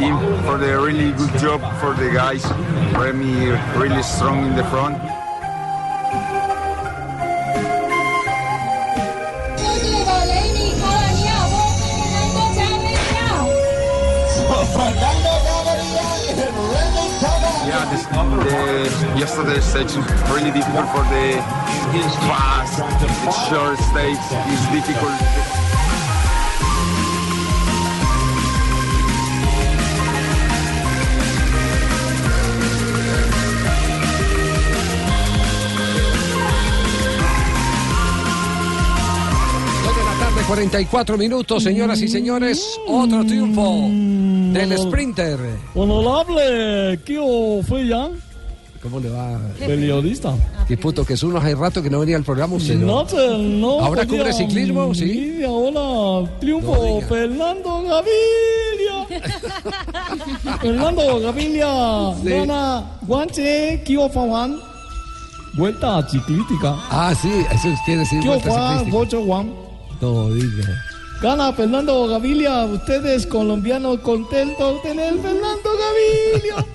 Team for the really good job for the guys. Remy really strong in the front. Yeah, this, the yesterday stage is really difficult for the fast, short stage. It's difficult. 44 minutos, señoras y señores. Otro triunfo del sprinter. Honorable Kio Fuyan, ¿Cómo le va? periodista. Diputo, que es uno hace rato que no venía al programa usted. No, no ¿Ahora podía- cubre ciclismo? Sí. Sí, ahora triunfo No. Fernando Gaviria. Fernando Gaviria Sí. gana guanche Kio Fuyan. Vuelta ciclística. Ah, sí, eso quiere decir Kio vuelta Fuyan, ciclística. Gocho Juan. No, diga. Gana Fernando Gaviria. Ustedes colombianos contentos de tener Fernando Gaviria.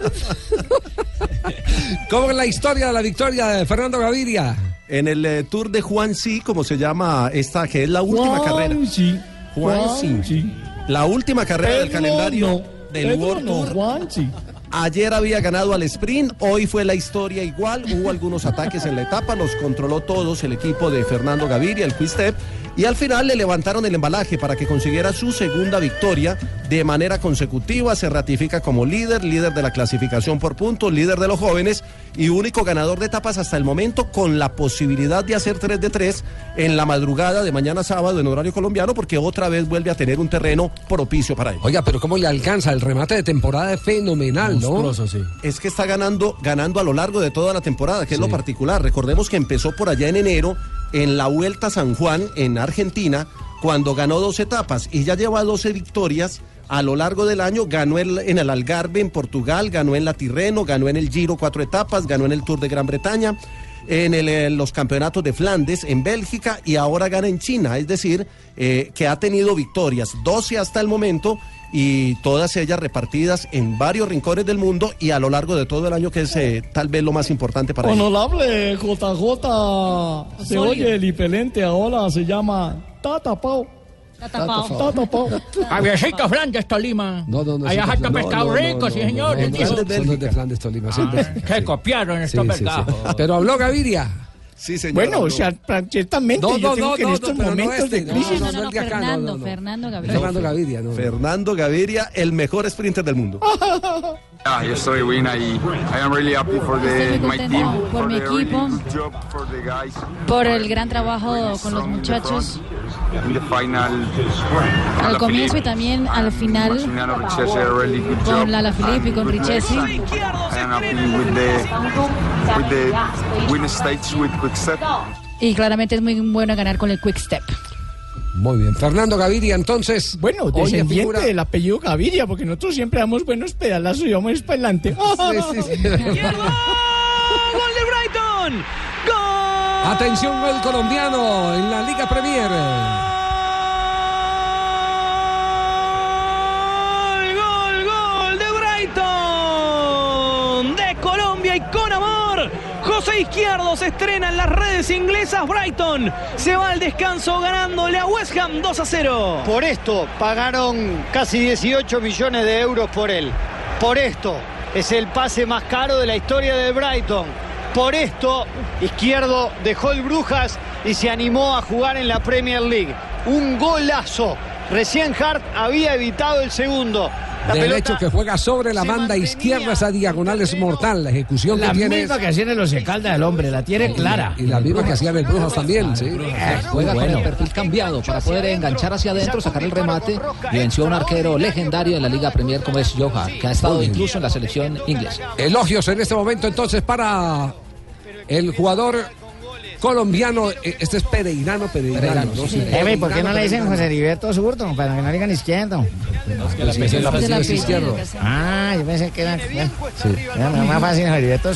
¿Cómo es la historia de la victoria de Fernando Gaviria? En el eh, Tour de Juan Sí, como se llama esta, que es la última carrera. Juanchi. Juanchi. Juanchi. La última carrera del calendario no. del Pedro World no, Tour. Juanchi. Ayer había ganado al sprint, hoy fue la historia igual, hubo algunos ataques en la etapa, los controló todos el equipo de Fernando Gaviria, el Quick Step, y al final le levantaron el embalaje para que consiguiera su segunda victoria de manera consecutiva, se ratifica como líder, líder de la clasificación por puntos, líder de los jóvenes y único ganador de etapas hasta el momento con la posibilidad de hacer 3 de 3 en la madrugada de mañana sábado en horario colombiano porque otra vez vuelve a tener un terreno propicio para él. Oiga, pero ¿cómo le alcanza? El remate de temporada es fenomenal, ¿no? Es que está ganando, ganando a lo largo de toda la temporada, que es lo particular. Recordemos que empezó por allá en enero en la Vuelta a San Juan en Argentina, cuando ganó dos etapas y ya lleva 12 victorias. A lo largo del año ganó el- en el Algarve en Portugal, ganó en la Tirreno, ganó en el Giro cuatro etapas, ganó en el Tour de Gran Bretaña, en el, eh, los campeonatos de Flandes, en Bélgica y ahora gana en China. Es decir, eh, que ha tenido victorias, 12 hasta el momento y todas ellas repartidas en varios rincones del mundo y a lo largo de todo el año, que es eh, tal vez lo más importante para. Honorable JJ, se oye el impelente ahora, se llama Tata Pau. Tata Pau. Tata Pau. Javiercito Flandes, Tolima. No, no, no. Allá no, pescado rico, sí, señor. son los de Flandes Tolima. Se copiaron estos vergajos. Pero habló Gaviria. Sí, señor. Bueno, o sea, ciertamente No, yo no, tengo no, que en estos no, pero no momentos este, de no, crisis... no, no, Fernando, no, no. Fernando Gaviria. Fernando Gaviria, no. Fernando Gaviria, el mejor sprinter del mundo. Yeah, yesterday win. I I am really happy for the my team por for mi the really equipo. good job for the guys. Por el gran trabajo Really con los muchachos final. al comienzo y también al final really con Lala Filippi y con Richesi. race. I am happy with the with the win stage with Quickstep. Y claramente es muy bueno ganar con el Quick Step. Muy bien. Fernando Gaviria, entonces. Bueno, hoy descendiente figura- del apellido Gaviria, porque nosotros siempre damos buenos pedalazos y vamos para adelante. Sí, sí, sí. ¡Gol de Brighton! ¡Gol! Atención, gol colombiano en la Liga Premier. José Izquierdo se estrena en las redes inglesas. Brighton se va al descanso ganándole a West Ham 2 a 0. Por esto pagaron casi 18 millones de euros por él. Por esto es el pase más caro de la historia del Brighton. Por esto Izquierdo dejó el Brujas y se animó a jugar en la Premier League. Un golazo. Recién Hart había evitado el segundo. La pelota Derecho que juega sobre la se banda mantenía izquierda, esa diagonal es mortal. La ejecución La que tiene. misma que hacían en los Caldas el hombre, la tiene clara. Y la misma que hacían el Brujas también, sí. Juega con el perfil cambiado para poder enganchar hacia adentro, sacar el remate y venció a un arquero legendario en la Liga Premier como es Johan, que ha estado incluso en la selección inglesa. Elogios en este momento entonces para el jugador colombiano. eh, Este es Pereirano, Pereirano. ¿no? Sí, ¿por qué no le dicen. José Heriberto Zurdo? Para que no digan izquierdo. Sí, es el apellido es izquierdo. Ah, yo pensé que era. Bueno, era más fácil José Heriberto.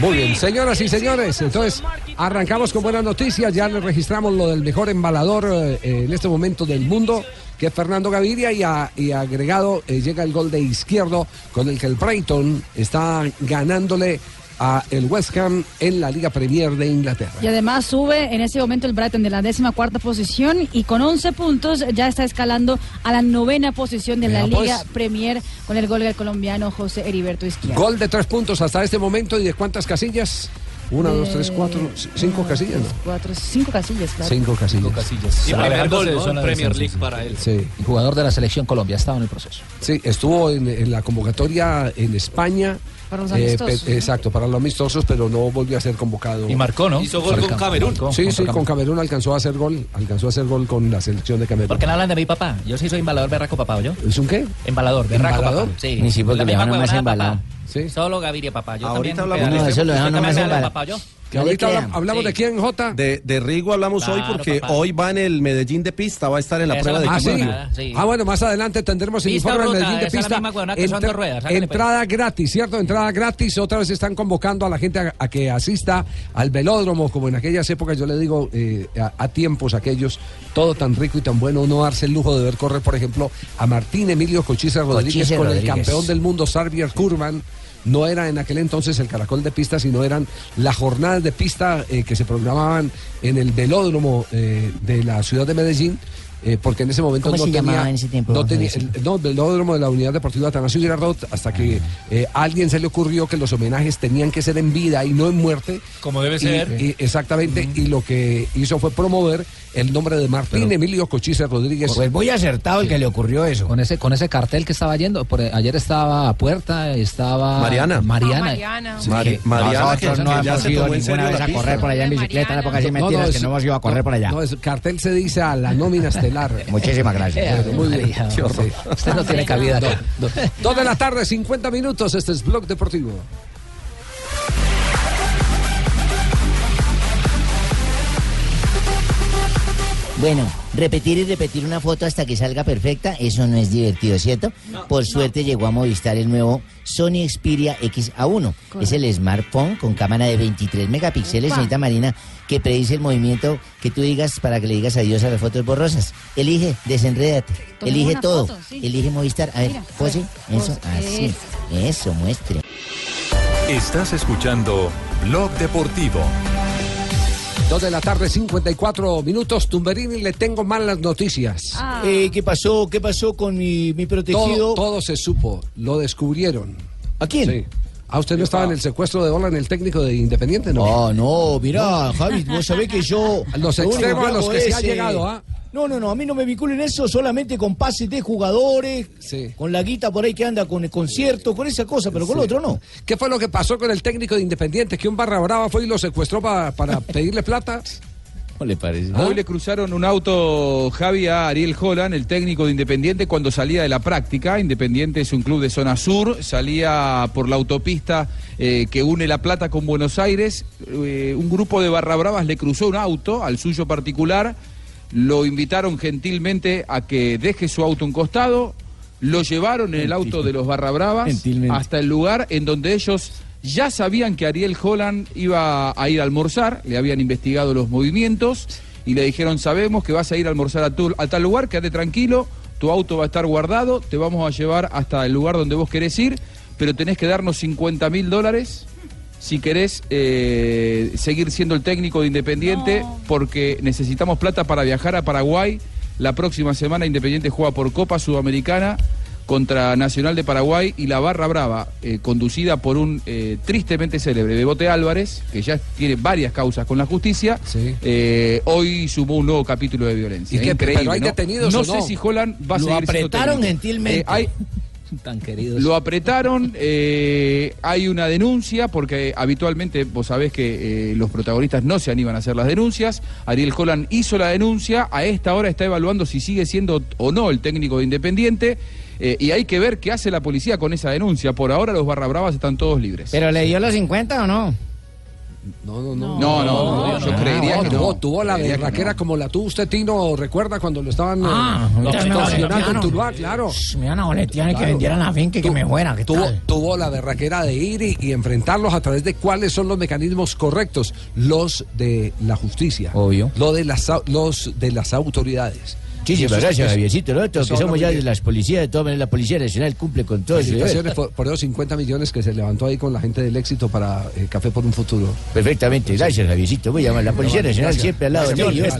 Muy bien, señoras y señores, entonces arrancamos con buenas noticias, ya le registramos lo del mejor embalador eh, en este momento del mundo, que es Fernando Gaviria, y, a- y agregado eh, llega el gol de izquierdo con el que el Brighton está ganándole a el West Ham en la Liga Premier de Inglaterra. Y además sube en ese momento el Brighton de la décima cuarta posición y con 11 puntos ya está escalando a la novena posición de la pues. Liga Premier con el gol del colombiano José Heriberto Izquierdo. Gol de tres puntos hasta este momento y de cuántas casillas? Una, dos, tres, cuatro, cinco casillas, ¿no? Cuatro, cinco casillas, claro. Cinco casillas. Y primer gol, ¿no? en Premier League para él. Sí. Y jugador de la selección Colombia, estaba en el proceso. Sí, estuvo en, en la convocatoria en España. Para los eh, amistosos, pe- ¿no? Exacto, para los amistosos, pero no volvió a ser convocado. Y marcó, ¿no? Hizo gol con Cam- Camerún. Sí, sí, con Camerún alcanzó a hacer gol, alcanzó a hacer gol con la selección de Camerún. ¿Por qué no hablan de mi papá? Yo sí soy embalador berraco papá, ¿yo? ¿Es un qué? Embalador, berraco ¿Embalador? papá. Sí, Ni si porque le misma dejaron más huevonada, embalado. papá. Sí. Solo Gaviria papá. Yo Ahorita también. hablamos No, de No ahorita hablamos Sí. de quién, Jota. De, de Rigo hablamos hoy porque papá. hoy va en el Medellín de pista, va a estar en la Esa prueba de Ah, sí. sí. Ah, bueno, más adelante tendremos el informe del Medellín de pista. misma ruedas, pues. entrada gratis, ¿cierto? Entrada gratis. Otra vez están convocando a la gente a, a que asista al velódromo, como en aquellas épocas, yo le digo, eh, a, a tiempos aquellos, todo tan rico y tan bueno, uno darse el lujo de ver correr, por ejemplo, a Martín Emilio Cochise Rodríguez Cochise con el campeón del mundo, Sarvier Kurman. No era en aquel entonces el caracol de pista, sino eran las jornadas de pista eh, que se programaban en el velódromo eh, de la ciudad de Medellín. Eh, porque en ese momento ¿Cómo no se tenía, llamaba en ese tiempo, no tenía el- no, de la Unidad Deportiva Atanasio Girardot, hasta que eh, a alguien se le ocurrió que los homenajes tenían que ser en vida y no en muerte. Como debe Y- ser. y- exactamente, y lo que hizo fue promover el nombre de Martín Emilio Cochise Rodríguez. Pues muy acertado el que le ocurrió eso. Con ese, con ese cartel que estaba yendo, por, ayer estaba a Puerta, estaba Mariana. Mariana. Sí, Mari- Mariana, que, Nosotros no que ya hemos ido ninguna vez a correr por allá en bicicleta, en la época de mentiras que no hemos ido a correr por allá. No, es, cartel se dice a la nómina Muchísimas gracias. Bueno, muy bien. Usted no tiene cabida. Dos de la tarde, 50 minutos. Este es Blog Deportivo. Bueno, repetir y repetir una foto hasta que salga perfecta, eso no es divertido, ¿cierto? Por suerte llegó a Movistar el nuevo Sony Xperia XA1. Es el smartphone con cámara de 23 megapíxeles, señorita Marina, que predice el movimiento que tú digas para que le digas adiós a las fotos borrosas. Elige, desenrédate, Tomemos elige todo. foto, sí. Elige Movistar. A ver, Mira, pose, eso, pose, así. Eso, muestre. Estás escuchando Blog Deportivo. Dos de la tarde, 54 minutos. Tumberini, le tengo malas noticias. Ah, Eh, ¿Qué pasó? ¿Qué pasó con mi, mi protegido? Todo, todo se supo, lo descubrieron. ¿A quién? Sí. Ah, usted no estaba en el secuestro de bola en el técnico de Independiente, ¿no? Ah, no, mirá, Javi, vos sabés que yo... Los extremos a los que se ha eh, llegado, ¿ah? No, no, no, a mí no me vinculen eso solamente con pases de jugadores, Sí. con la guita por ahí que anda con el concierto, con esa cosa, pero con Sí. otro no. ¿Qué fue lo que pasó con el técnico de Independiente? Que un barra brava fue y lo secuestró pa- para pedirle plata. ¿No le parece? ¿Ah? Hoy le cruzaron un auto, Javi, a Ariel Holland, el técnico de Independiente, cuando salía de la práctica. Independiente es un club de zona sur, salía por la autopista eh, que une La Plata con Buenos Aires. Eh, un grupo de barra bravas le cruzó un auto al suyo particular. Lo invitaron gentilmente a que deje su auto a un costado. Lo llevaron en el auto de los barra bravas hasta el lugar en donde ellos ya sabían que Ariel Holland iba a ir a almorzar, le habían investigado los movimientos y le dijeron, sabemos que vas a ir a almorzar a, tu- a tal lugar, quédate tranquilo, tu auto va a estar guardado, te vamos a llevar hasta el lugar donde vos querés ir, pero tenés que darnos 50 mil dólares si querés eh, seguir siendo el técnico de Independiente, porque necesitamos plata para viajar a Paraguay. La próxima semana Independiente juega por Copa Sudamericana contra Nacional de Paraguay y la Barra Brava, eh, conducida por un eh, tristemente célebre Bebote Álvarez, que ya tiene varias causas con la justicia, eh, hoy sumó un nuevo capítulo de violencia. ¿Y qué, Increíble, pero hay ¿no? detenidos No o sé si Holland va a Lo seguir apretaron gentilmente. Eh, hay- Tan queridos. lo apretaron, eh, hay una denuncia, porque habitualmente vos sabés que eh, los protagonistas no se animan a hacer las denuncias. Ariel Holland hizo la denuncia, a esta hora está evaluando si sigue siendo o no el técnico de Independiente. eh, y hay que ver qué hace la policía con esa denuncia. Por ahora los barra bravas están todos libres. ¿Pero le dio los 50 o no? No, no, no. No, no, no, yo creería que no. Tuvo, tuvo la berraquera no. como la tuvo usted, Tino, recuerda cuando lo estaban eh, Ah, no, extorsionando en no. Tuluá, claro. Me iban a boletear y que vendieran la finca y que me fuera. ¿qué tuvo, tal? tuvo la berraquera de ir y, y enfrentarlos a través de cuáles son los mecanismos correctos, los de la justicia, Obvio. lo de las, au- los de las autoridades. Muchísimas gracias, es- Javiercito. Nosotros eso que somos ya de las policías, de todas maneras, la Policía Nacional cumple con todo. Felicitaciones por, por esos 50 millones que se levantó ahí con la gente del éxito para eh, Café por un Futuro. Perfectamente, gracias, Javiercito. Muy amable. La Policía Nacional gracias. siempre al lado de ellos.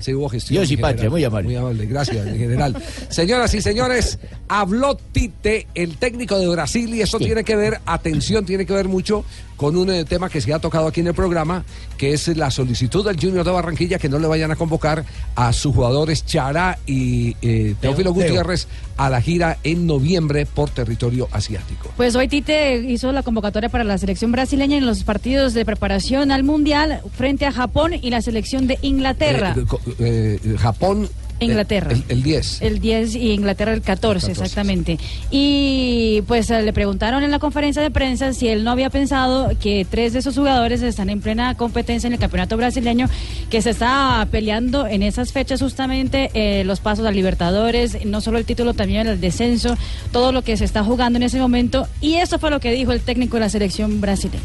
Sí, hubo gestión. Dios y patria, muy amable. Muy amable, gracias, en general. Señoras y señores, habló Tite, el técnico de Brasil, y eso tiene que ver, atención, tiene que ver mucho con un eh, tema que se ha tocado aquí en el programa, que es la solicitud del Junior de Barranquilla que no le vayan a convocar a sus jugadores Chará y eh, Teófilo Teo. Gutiérrez a la gira en noviembre por territorio asiático. Pues hoy Tite hizo la convocatoria para la selección brasileña en los partidos de preparación al Mundial frente a Japón y la selección de Inglaterra. Eh, eh, Japón. Inglaterra. El, el 10. El 10 y Inglaterra el 14, 14, exactamente. Y pues eh, le preguntaron en la conferencia de prensa si él no había pensado que tres de esos jugadores están en plena competencia en el campeonato brasileño, que se está peleando en esas fechas justamente eh, los pasos a Libertadores, no solo el título, también el descenso, todo lo que se está jugando en ese momento. Y eso fue lo que dijo el técnico de la selección brasileña.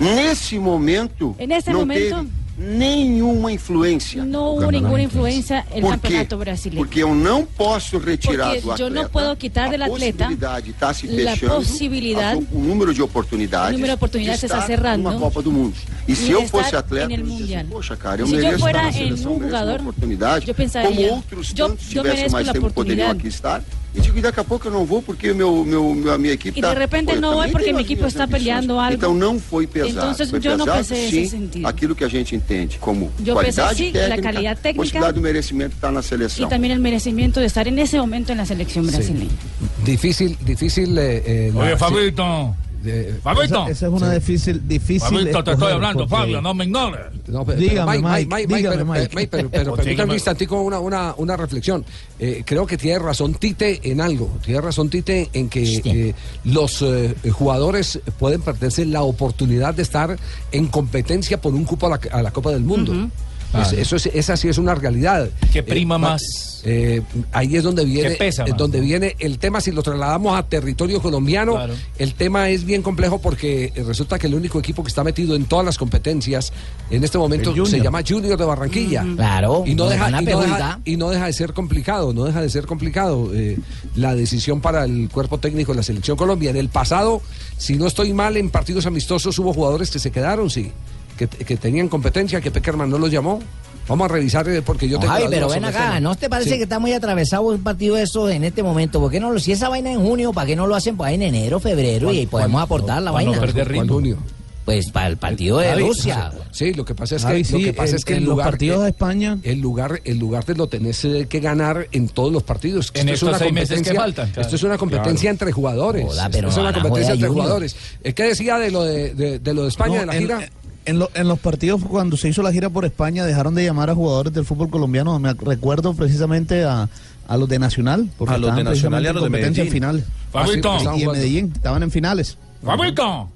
Nesse momento, En este não momento- teve nenhuma influência. No hubo ninguna influencia en el Por quê? campeonato brasileño. Porque eu não posso retirar Porque do yo atleta no puedo quitar del a atleta possibilidade, está se la fechando posibilidad, a- o número de oportunidades el número de oportunidades de se está estar cerrando numa Copa do Mundo. E y se eu estar fosse atleta, en el eu dizia mundial. assim, poxa, cara, eu Si yo mereço fuera estar na en seleção, un mereço jugador, uma oportunidade, yo pensaría, como outros yo- tantos yo tivessem merezco mais la tempo poderiam oportunidad. aqui estar. E digo, e daqui a pouco eu não vou porque meu, meu, meu- a minha equipe Y de tá- repente Pô, eu no voy também porque tenho mi as equipo minhas está ambições. peleando algo. Então não foi pesado. Entonces, foi yo no pesado, pensé sim, ese sentido. aquilo que a gente entende como Yo pensé, qualidade sí, la técnica, calidad técnica possibilidade do merecimento estar na Y seleção. también el merecimiento de estar en ese momento en la selección brasileña. Difícil, difícil. eh, eh, la- Oye, sí, Fabito. Eh, Fabito. Esa, esa es una difícil, difícil. Fabito, te estoy hablando, porque- Fabio, no me ignores. No, pero, Dígame, pero, Mike, dígame, pero, Mike. Mike, pero, pero un instantico una, una, una reflexión. Eh, creo que tiene razón Tite en algo. Tiene razón Tite en que eh, los eh, jugadores pueden perderse la oportunidad de estar en competencia por un cupo a la, a la Copa del Mundo. Es- eso es, esa sí es una realidad. ¿Qué prima Eh, más? eh, ahí es donde viene, ¿Qué pesa más? donde viene el tema. Si lo trasladamos a territorio colombiano, Claro. el tema es bien complejo porque eh, resulta que el único equipo que está metido en todas las competencias en este momento se llama Junior de Barranquilla. Claro, y no, deja, y, no deja, pregunta. y no deja de ser complicado, no deja de ser complicado eh, la decisión para el cuerpo técnico de la selección Colombia. En el pasado, si no estoy mal, en partidos amistosos hubo jugadores que se quedaron, sí, que, que tenían competencia, que Peckerman no los llamó. Vamos a revisar eh, porque yo tengo la pero ven el acá, tema. ¿no te parece Sí. que está muy atravesado un partido de esos en este momento? ¿Por qué no lo, si esa vaina en junio, ¿para qué no lo hacen pues en enero, febrero y ahí podemos aportar la vaina? junio. Pues para el partido de Javi, Rusia. Sí, lo que pasa es que, Javi, lo que, pasa en- es que en el los lugar, partidos de España. El lugar, el lugar te lo tenés eh, que ganar en todos los partidos. En Esto es estos seis meses que competencia- faltan, claro. Esto es una competencia Claro. entre jugadores. Joda, Esto es una competencia entre jugadores. Eh, ¿Qué decía de lo de, de- de lo de España, No, de la gira? En, lo- en los partidos, cuando se hizo la gira por España, dejaron de llamar a jugadores del fútbol colombiano. Me recuerdo precisamente a, a los de Nacional. Porque A los de Nacional y a los de Medellín. final. Fabito. Ah, sí, y en Medellín, estaban en finales. Fabito.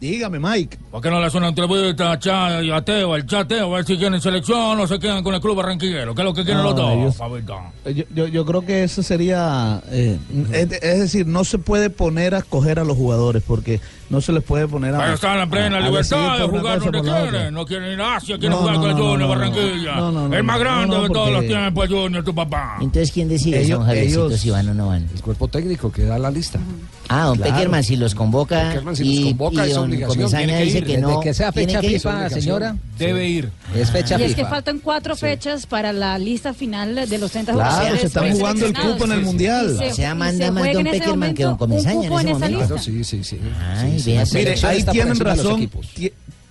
Dígame, Mike. ¿Por qué no le hacen una entrevista a Cha y a Teo, al Chateo, a ver si quieren selección o se quedan con el club barranquillero? ¿Qué es lo que quieren No, los dos, ellos- Fabito? Eh, Yo, yo, yo creo que eso sería, eh, es, es decir, no se puede poner a escoger a los jugadores porque no se les puede poner a. Pero están en plena a- a libertad decidir de jugar donde quieren. No quieren ir a Asia, quieren No, jugar no, con el no, Junior Barranquilla. no, no, no, el más grande no, de todos los tiempos, el Junior, tu papá. Entonces, ¿quién decide? Ellos- ¿Son ellos- si van o no van? El cuerpo técnico que da la lista. Ah, don Claro. Peckerman, si los convoca. Peckerman, si los y, convoca, y es don obligación. Tiene que dice ir. que Desde no. que sea fecha. FIFA, señora, Debe ir. Es fecha y es que FIFA. faltan cuatro fechas para la lista final de los 30 Claro, jugadores. se están pues, jugando el cupo en el Mundial. Se- O sea, y manda se más don Peckerman que don Comesaña en ese momento. Claro, sí, sí, sí. Mire, ahí tienen razón.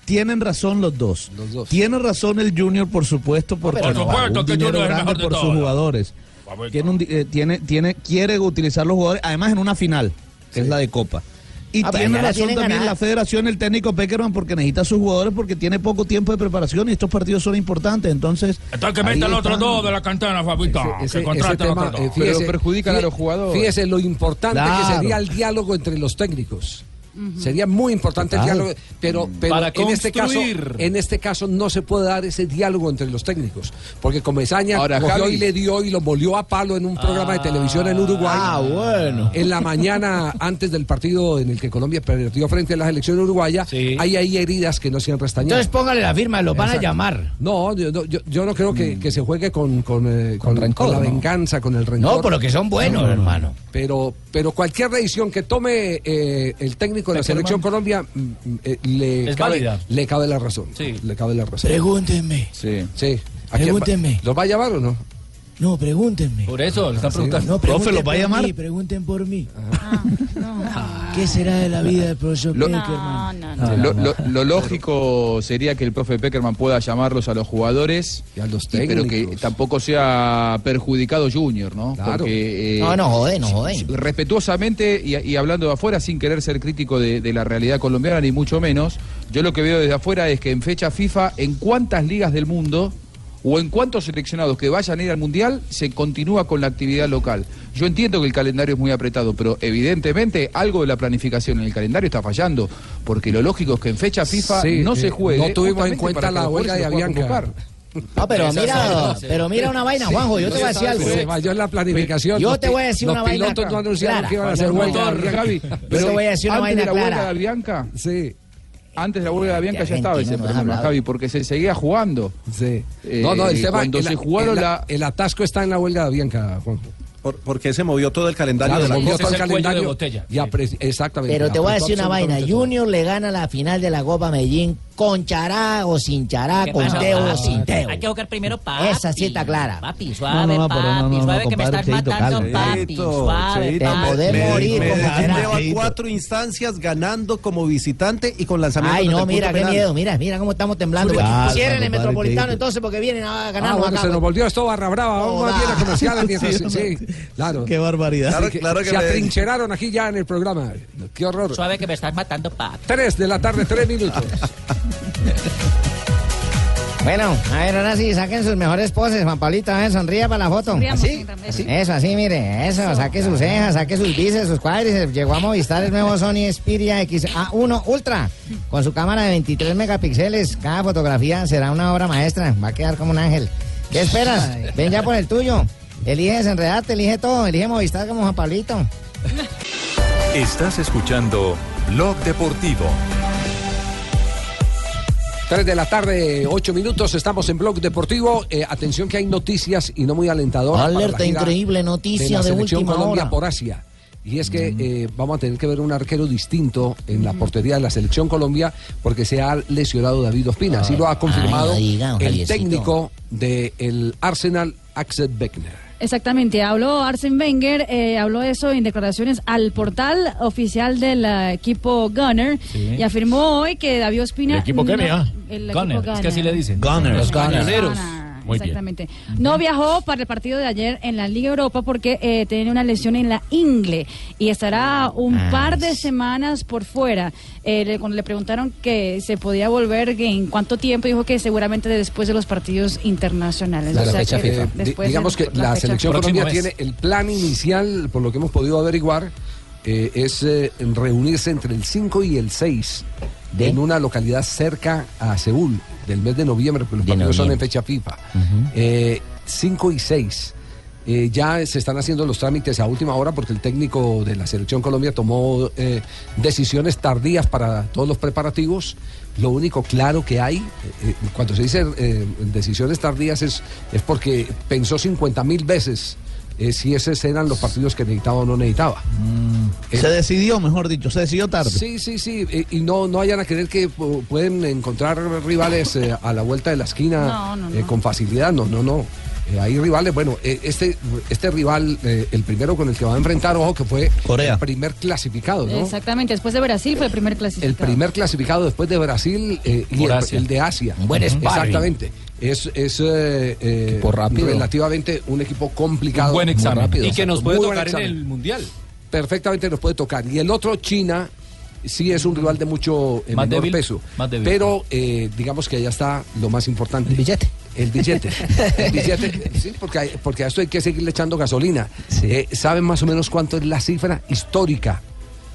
Tienen razón los dos. Tiene razón el Junior, por supuesto, porque Por supuesto un que dinero Junior es el grande por sus jugadores. Tiene, un eh, tiene, tiene, quiere utilizar los jugadores, además en una final, que es la de Copa. Y Ah, pero tiene razón también la federación, el técnico Peckerman, porque necesita a sus jugadores porque tiene poco tiempo de preparación y estos partidos son importantes. Entonces, Entonces que los otros están. dos de la cantera, Fabito. Ese- que contraten ese los tema, otros eh, dos. fíjese- perjudican a los jugadores. Fíjese lo importante que sería el diálogo entre los técnicos. Sería muy importante el diálogo, pero, pero Para en este caso, en este caso no se puede dar ese diálogo entre los técnicos, porque Comesaña Ahora, cogió Javi. y le dio y lo molió a palo en un programa de televisión en Uruguay. Ah, bueno. En la mañana antes del partido en el que Colombia perdió frente a la selección uruguaya, Sí. hay ahí heridas que no se han restañado. Entonces póngale la firma, los van a llamar. No, yo, no- yo- yo no creo que, que se juegue con, con, eh, con- rencor, con la ¿no? venganza, con el rencor. No, pero que son buenos, hermano. Pero, pero cualquier decisión que tome eh, el técnico de la selección Colombia mm, eh, le, Es cabe, válida. le cabe la razón. Sí. Le cabe la razón. Pregúntenme. Sí. Sí. ¿A quién va- Pregúntenme. ¿Los va a llamar o no? No, pregúntenme. Por eso, le están preguntando. No, pregunten ¿los va a llamar? mí, pregunten por mí. ¿Qué será de la vida del profesor Lo- Peckerman? No, no, no. Lo, lo- lo lógico sería que el profe Peckerman pueda llamarlos a los jugadores, Y a los y- pero que técnicos. tampoco sea perjudicado Junior, ¿no? Claro. Porque, eh, No, no jode, no jode. respetuosamente y, y hablando de afuera, sin querer ser crítico de, de la realidad colombiana, ni mucho menos, yo lo que veo desde afuera es que en fecha FIFA, en cuántas ligas del mundo o en cuántos seleccionados que vayan a ir al Mundial, se continúa con la actividad local. Yo entiendo que el calendario es muy apretado, pero evidentemente algo de la planificación en el calendario está fallando, porque lo lógico es que en fecha FIFA Sí, no se juegue. no tuvimos en cuenta la los huelga de los Avianca. No, pero mira, pero mira una vaina, Juanjo, yo te voy a decir algo. Se falló en la planificación. Yo Los te voy a decir los una vaina pilotos no clara. anunciaron que iban a hacer huelga. Javi, Yo te voy a decir una vaina de la clara. de Avianca, Sí, antes de la huelga de Avianca De ya estaba ese problema. Javi, porque se seguía jugando. sí. Eh, no, no, el tema. cuando el, se jugaron el- la- el atasco está en la huelga de Bianca, Juanjo. Por, porque se movió todo el calendario Claro, de la movió todo el cuello de calendario. botella, sí. exactamente. Pero te voy a decir una vaina. todo. Junior le gana la final de la Copa Medellín con chará o sin chará, ¿Qué con teo o papi? sin teo. Hay que jugar primero papi. Esa sí está clara. Papi, suave, No, no, papi, no, no, no, suave que me estás Cheito, matando, calma. papi, Cheito, suave, Cheito, Te papi. podés Me- morir me- Cabrera. lleva cuatro instancias ganando como visitante y con lanzamiento Ay, no, mira, qué penal. miedo. Mira, mira cómo estamos temblando. Cierren el Metropolitano entonces porque vienen a ganar. Ah, bueno, se nos volvió esto barra brava. Vamos a. Sí, Sí, claro. Qué barbaridad. Se me- atrincheraron aquí ya en el programa. Qué horror. Suave que me estás matando, papi. Tres de la tarde, tres minutos. Bueno, a ver, ahora sí, saquen sus mejores poses, Juan Pablito, a ver, sonría para la foto. Sonriamos, ¿Así? así. Eso, así, mire, eso, saque sus cejas, saque sus bíceps, sus cuádriceps. Llegó a Movistar el nuevo Sony Xperia XA1 Ultra, con su cámara de 23 megapíxeles. Cada fotografía será una obra maestra, va a quedar como un ángel. ¿Qué esperas? Ven ya por el tuyo. Elige desenredarte, elige todo, elige Movistar como Juan Pablito. Estás escuchando Blog Deportivo. 3 de la tarde, 8 minutos, estamos en Blog Deportivo. Eh, atención que hay noticias y no muy alentadoras. Alerta, increíble noticia la de selección última Colombia hora. por Asia. Y es que eh, vamos a tener que ver un arquero distinto en la portería de la selección Colombia porque se ha lesionado David Ospina. Así lo ha confirmado Ay, diga, don el técnico del Arsenal, Axel Beckner. Exactamente, habló Arsen Wenger, eh, habló eso en declaraciones al portal oficial del eh, equipo Gunner Sí. y afirmó hoy que David Ospina... ¿El equipo qué, no- el Gunner, equipo es que así le dicen. Gunner. Los Gunneros. Bien. Exactamente. No viajó para el partido de ayer en la Liga Europa porque eh, tenía una lesión en la ingle y estará un Ah, par de semanas por fuera. Eh, le- cuando le preguntaron que se podía volver, que en cuánto tiempo, dijo que seguramente después de los partidos internacionales. Claro, O sea, fecha que FIFA. después Di- digamos que la, selección Colombia mes. tiene el plan inicial, por lo que hemos podido averiguar, eh, es eh, reunirse entre el 5 y el 6 ¿De? en una localidad cerca a Seúl del mes de noviembre, porque los De partidos son en fecha FIFA. Eh, 5 y 6. Eh, ya se están haciendo los trámites a última hora porque el técnico de la selección Colombia tomó eh, decisiones tardías para todos los preparativos. Lo único claro que hay, eh, cuando se dice eh, decisiones tardías, es, es porque pensó 50 mil veces eh, si esos eran los partidos que necesitaba o no necesitaba. Eh, Se decidió, mejor dicho, se decidió tarde. Sí, sí, sí. eh, Y no, no vayan a creer que pu- pueden encontrar rivales eh, a la vuelta de la esquina No, no, eh, no. con facilidad. No, no, no. Eh, hay rivales. Bueno, eh, este, este rival, eh, el primero con el que va a enfrentar, ojo, que fue Corea. el primer clasificado, ¿no? Exactamente, después de Brasil fue el primer clasificado. El primer clasificado después de Brasil eh, y el, de Asia. Un buen sparring. Exactamente. Es, es eh, eh, Equipo rápido. relativamente un equipo complicado. Un buen muy examen. rápido, y que nos puede tocar en el Mundial. Perfectamente nos puede tocar. Y el otro, China, sí es un rival de mucho eh, Más menor débil, peso. más débil. Pero eh, digamos que allá está lo más importante. El billete. El billete. El billete. Sí, porque, hay- porque a esto hay que seguirle echando gasolina. Eh, ¿Saben más o menos cuánto es la cifra histórica?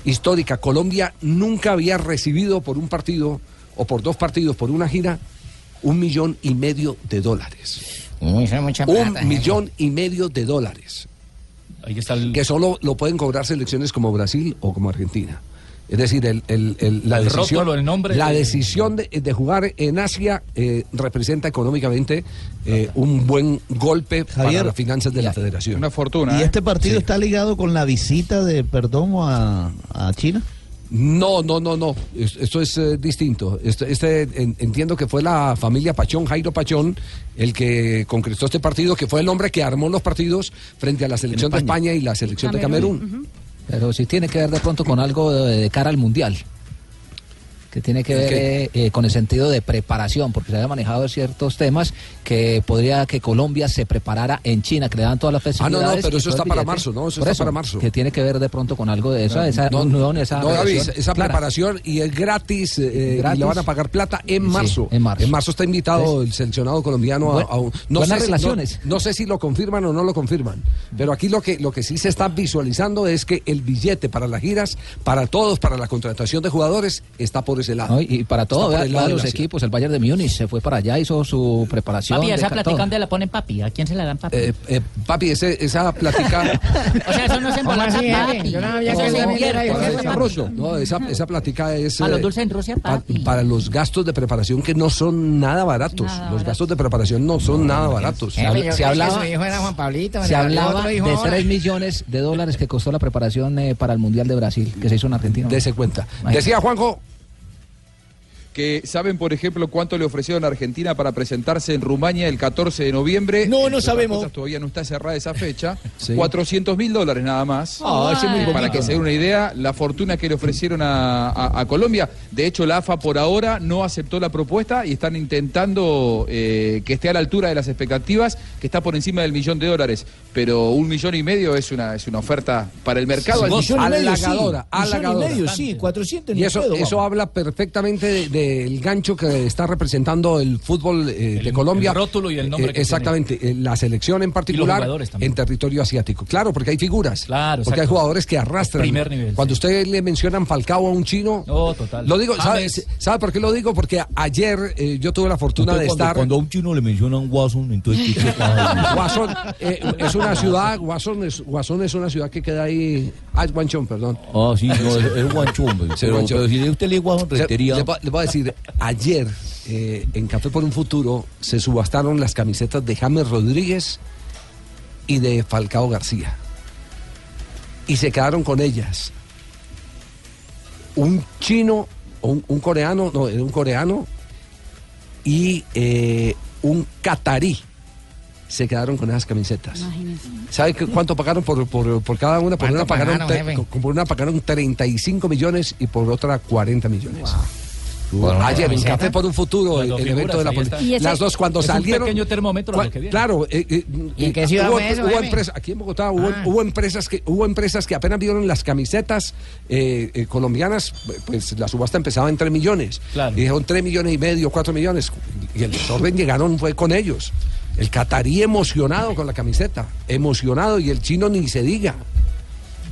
Histórica. Colombia nunca había recibido por un partido o por dos partidos, por una gira, un millón y medio de dólares. Mucha plata, Un jefe. millón y medio de dólares. Ahí está el, Que solo lo pueden cobrar selecciones como Brasil o como Argentina. Es decir, el, el- el- la El decisión, rótulo, el nombre la de- decisión de, de jugar en Asia eh, representa económicamente eh, un buen golpe para las finanzas de la federación. Una fortuna. ¿Y ¿eh? este partido Sí. está ligado con la visita de Perdomo a, a China? No, no, no, no. Es- Esto es eh, distinto. Este, este, en- entiendo que fue la familia Pachón, Jairo Pachón, el que concretó este partido, que fue el hombre que armó los partidos frente a la selección de España y la selección de Camerún. Pero sí tiene que ver de pronto con algo de, de cara al Mundial. Que tiene que ver eh, eh, con el sentido de preparación, porque se había manejado ciertos temas que podría que Colombia se preparara en China, que le dan todas las Ah, no, facilidades. no, pero eso está para marzo, ¿no? Eso Por está para marzo. Que tiene que ver de pronto con algo de eso, esa No, unión, esa no, David, esa clara. preparación y es gratis, eh, Gratis. y le van a pagar plata en Sí, marzo. en marzo. está invitado el seleccionado colombiano a, a un- no buenas sé si- relaciones. no, no sé si lo confirman o no lo confirman, pero aquí lo que lo que sí se está visualizando es que el billete para las giras, para todos, para la contratación de jugadores, está por ese lado. ¿no? Y, para todo, vea, de los equipos, el Bayern de Múnich se fue para allá, hizo su preparación. Papi, de esa ca- platica donde la ponen papi. ¿A quién se la dan papi? Eh, eh, papi, ese, esa plática. o sea, eso no se ¿Cómo embolata así, jefe? papi. Yo no sabía Eso que se para. No, esa, esa plática es. A los eh, dulces en Rusia, pa- papi. para los gastos de preparación que no son nada baratos. Nada los gastos de preparación no son nada baratos. Se hablaba- su hijo era Juan Pablito. Se hablaba de hijo ahora. 3 millones de dólares que costó la preparación para el Mundial de Brasil, que se hizo en Argentina. Dese cuenta. Decía Juanjo. Que saben, por ejemplo, cuánto le ofrecieron a Argentina para presentarse en Rumania el 14 de noviembre. No, no sabemos. cosas, todavía no está cerrada esa fecha. Sí. 400 mil dólares nada más. Ese es muy Eh, para que se den una idea, la fortuna que le ofrecieron a, a- a Colombia. De hecho, la AFA por ahora no aceptó la propuesta y están intentando eh, que esté a la altura de las expectativas, que está por encima del millón de dólares. Pero un millón y medio es una, es una oferta para el mercado. Millón y medio, sí. halagadora, Millón y medio, sí. 400 Y eso, eso habla perfectamente de- del gancho que está representando el fútbol eh, de Colombia. el rótulo y el nombre que Exactamente, eh, la selección en particular en territorio asiático. Claro, porque hay figuras. Claro, porque hay jugadores que arrastran. Primer nivel, Cuando usted le mencionan Falcao a un chino. No, total. Lo digo, ¿sabe. ¿sabe por qué lo digo? Porque ayer eh, yo tuve la fortuna Usted de cuando, estar. cuando a un chino le mencionan Watson, entonces. Guasón eh, es una ciudad, Guasón es, Guasón es una ciudad que queda ahí. Ah, es Guanchón, perdón. Ah, sí, no, es, es guanchón, pero, Sí, si usted le Le, retería. le le a decir, ayer eh, en Café por un Futuro se subastaron las camisetas de James Rodríguez y de Falcao García. Y se quedaron con ellas. Un chino, un, un coreano, no, era un coreano y eh, un catarí se quedaron con esas camisetas. Imagínese. ¿Sabe qué- cuánto pagaron por, por, por cada una? Por ¿Cuánto una pagaron, por una pagaron 35 millones y por otra 40 millones. ¿Por en camiseta? Café por un Futuro, el, evento de la política. Las dos cuando Es un salieron. pequeño termómetro lo que viene. Claro. eh, eh, ¿Y en qué eh, ciudad hubo, eso, hubo aquí en Bogotá hubo, Ah. hubo empresas que hubo empresas que apenas vieron las camisetas eh, eh, colombianas, pues la subasta empezaba en 3 millones. Claro. Y dijeron 3 millones y medio, 4 millones. Y el desorden llegaron fue con ellos. El catarí emocionado con la camiseta, emocionado y el chino ni se diga.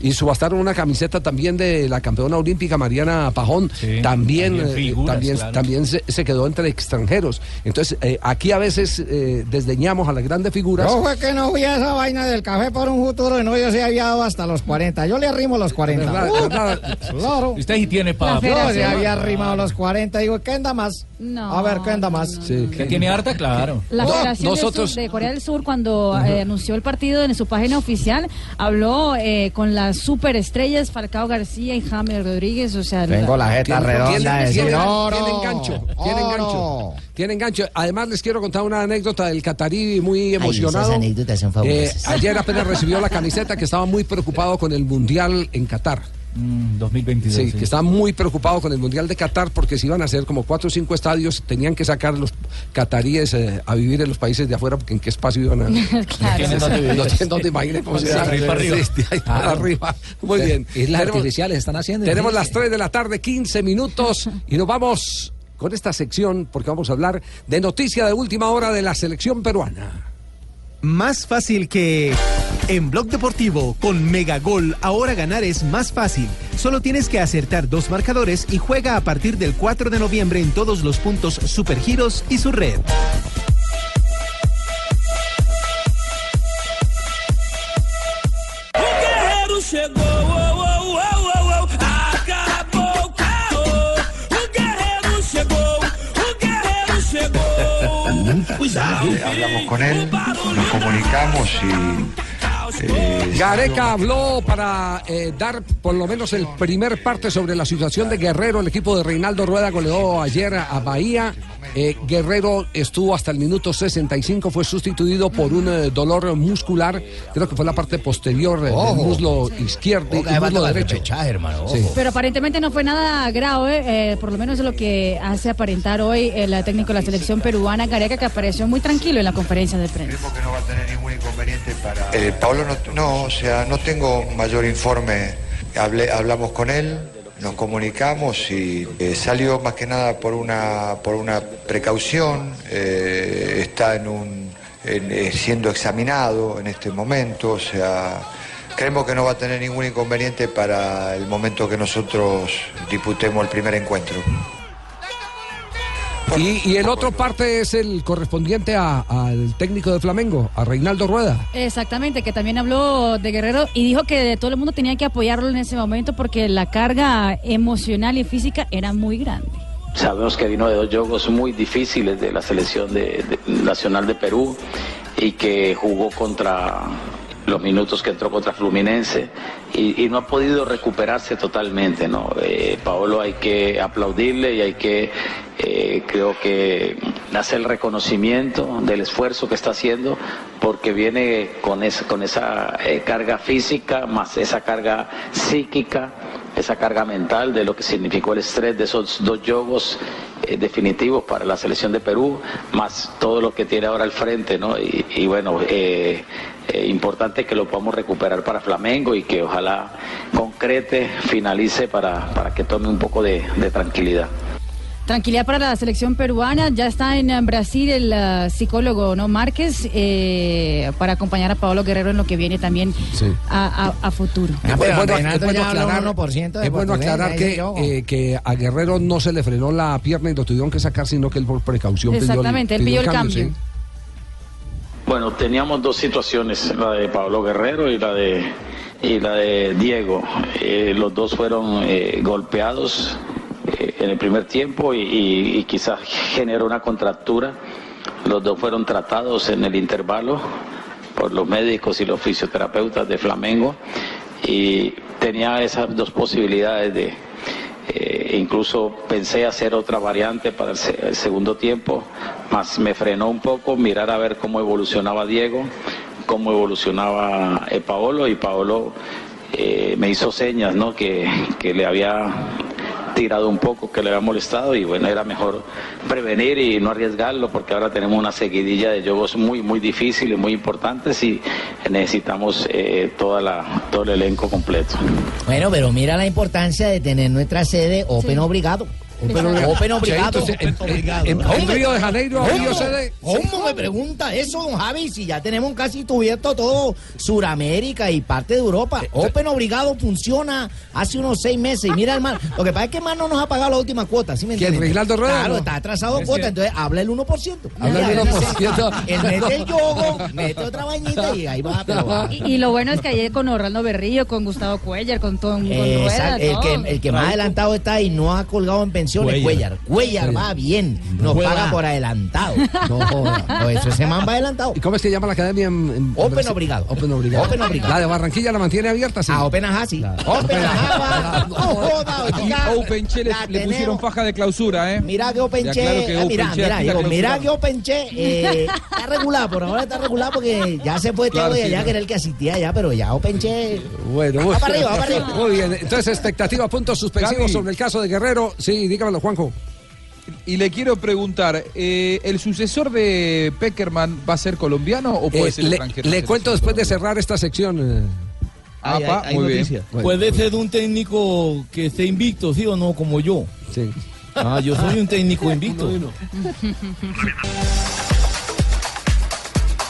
Y subastaron una camiseta también de la campeona olímpica Mariana Pajón. también también eh, figuras, también, claro. también se, se quedó entre extranjeros. Entonces, eh, aquí a veces eh, desdeñamos a las grandes figuras. Yo fue que no fui a esa vaina del café por un futuro y no yo se había dado hasta los 40. Yo le arrimo los 40. ¿Verdad? Uh, ¿verdad? Claro. Usted sí tiene Yo para... le había arrimado los 40 y digo, ¿qué anda más? No, A ver, ¿qué anda más? Sí. Que tiene harta, claro. La No, Federación nosotros- Sur- de Corea del Sur, cuando eh, anunció el partido en su página oficial, habló eh, con las superestrellas Falcao García y James Rodríguez. O sea, Tengo la jeta Tienen- redonda tienen- tienen- oro. tienen gancho, tienen oro. gancho. Tienen gancho. Además, les quiero contar una anécdota del catarí muy esas emocionado. anécdotas son fabulosas. Eh, ayer apenas recibió la camiseta que estaba muy preocupado con el Mundial en Qatar. Mm, 2022. Sí, sí. que estaba muy preocupado con el Mundial de Qatar porque se iban a hacer como cuatro o cinco estadios, tenían que sacar los cataríes eh, a vivir en los países de afuera porque en qué espacio iban a... claro. tienen dónde vivir. No tienen dónde imaginen cómo se arriba para arriba. Sí, de ahí para Claro. arriba. Muy bien. Islas Tenemos- artificiales están haciendo. tenemos las imagínese. 3 de la tarde, 15 minutos, y nos vamos con esta sección porque vamos a hablar de noticia de última hora de la selección peruana. Más fácil que... En Blog Deportivo, con Megagol, ahora ganar es más fácil. Solo tienes que acertar dos marcadores y juega a partir del 4 de noviembre en todos los puntos Supergiros y su red. Hablamos con él, nos comunicamos y Gareca habló para eh, dar por lo menos el primer parte sobre la situación de Guerrero. El equipo de Reinaldo Rueda goleó ayer a Bahía. Eh, Guerrero estuvo hasta el minuto 65, fue sustituido por un eh, dolor muscular, creo que fue la parte posterior eh, del muslo izquierdo y muslo derecho. hermano, Sí. Pero aparentemente no fue nada grave, eh, por lo menos es lo que hace aparentar hoy el técnico de la selección peruana, Gareca, que apareció muy tranquilo en la conferencia de prensa. que no va a tener ningún inconveniente para... Eh, Pablo, no, no, o sea, no tengo mayor informe. Hablé, hablamos con él, nos comunicamos y eh, salió más que nada por una, por una precaución. eh, está en un, en, eh, siendo examinado en este momento, o sea... Creemos que no va a tener ningún inconveniente para el momento que nosotros disputemos el primer encuentro. Y, y el otro parte es el correspondiente a- al técnico de Flamengo, a Reinaldo Rueda. Exactamente, que también habló de Guerrero y dijo que todo el mundo tenía que apoyarlo en ese momento porque la carga emocional y física era muy grande. Sabemos que vino de dos juegos muy difíciles de la selección de- de- nacional de Perú y que jugó contra los minutos que entró contra Fluminense y, no ha podido recuperarse totalmente. ¿no? Eh, Paolo hay que aplaudirle y hay que, eh, creo que, hacer el reconocimiento del esfuerzo que está haciendo porque viene con, esa con esa eh, carga física más esa carga psíquica esa carga mental de lo que significó el estrés de esos dos eh, definitivos para la selección de Perú, más todo lo que tiene ahora al frente, ¿no? Y, y bueno, eh, eh, importante que lo podamos recuperar para Flamengo y que ojalá concrete, finalice para, para que tome un poco de, de tranquilidad. Tranquilidad para la selección peruana. Ya está en Brasil el eh, psicólogo no Márquez eh, para acompañar a Pablo Guerrero en lo que viene también a, a- a futuro. Ah, Es bueno, es aclarar, un 1% de es bueno portugués, aclarar ahí que, eh, que a Guerrero no se le frenó la pierna y lo tuvieron que sacar, sino que él por precaución pidió el- Exactamente, él pidió el cambio. sí. Bueno, teníamos dos situaciones, la de Pablo Guerrero y la de, y la de Diego. Eh, los dos fueron eh, golpeados eh, en el primer tiempo y, quizás generó una contractura. Los dos fueron tratados en el intervalo por los médicos y los fisioterapeutas de Flamengo y tenía esas dos posibilidades de, eh, incluso pensé hacer otra variante para el, se- el segundo tiempo, más me frenó un poco mirar a ver cómo evolucionaba Diego, cómo evolucionaba eh, Paolo y Paolo eh, me hizo señas, ¿no? Que, que le había tirado un poco, que le había molestado y bueno, era mejor prevenir y no arriesgarlo porque ahora tenemos una seguidilla de juegos muy, muy difíciles, muy importantes y necesitamos eh, toda la, todo el elenco completo. Bueno, pero mira la importancia de tener nuestra sede Open obligado. Open obligado. Cheito, en- en- en- en Río de Janeiro, ¿Cómo? Río sede. ¿Cómo me pregunta eso, don Javi? Si ya tenemos casi cubierto todo Suramérica y parte de Europa. Open obligado funciona hace unos seis meses. Y mira, hermano, lo que pasa es que hermano no nos ha pagado la última cuota. ¿sí me ¿Quién, entiende? Reinaldo Rueda, Claro, está atrasado Es cuota, entonces habla el 1%. Habla el Ya, 1%. Él mete el yogo, mete otra bañita y ahí va. Pero va. Y, y lo bueno es que ayer con Orlando Berrillo, con Gustavo Cuellar, con Tom con Exacto, Rueda, el, que, todo. el que más adelantado está y no ha colgado en pensiones, Cuellar. Cuellar, va bien, nos Cuellar. paga por adelantado. No, joda, no, eso ese man va adelantado. ¿Y cómo es que llama la academia? En, en- Open en- obligado. Open obligado. Open obligado. La de Barranquilla la mantiene abierta, sí. A Open Ajá, sí. Open Ajá. No Open Che le, le pusieron faja de clausura, ¿eh? Mira que Open Che, claro que Open Che clausurado. que Open Che eh, está regular, por ahora está regular porque ya se fue Claro, todo y sí, allá ¿no? querer que asistía allá, pero ya Open Che Bueno, Va muy, para arriba, va para arriba. Muy bien. Entonces, expectativa, puntos suspensivos sobre el caso de Guerrero. Sí, dígamelo, Juanjo. Y le quiero preguntar, eh, ¿el sucesor de Peckerman va a ser colombiano o puede Eh, ser le, extranjero? le cuento después de cerrar esta sección. eh. Apa, muy bien. Puede ser un técnico que esté invicto, ¿sí o no? Como yo. Sí. Ah, yo soy un técnico invicto.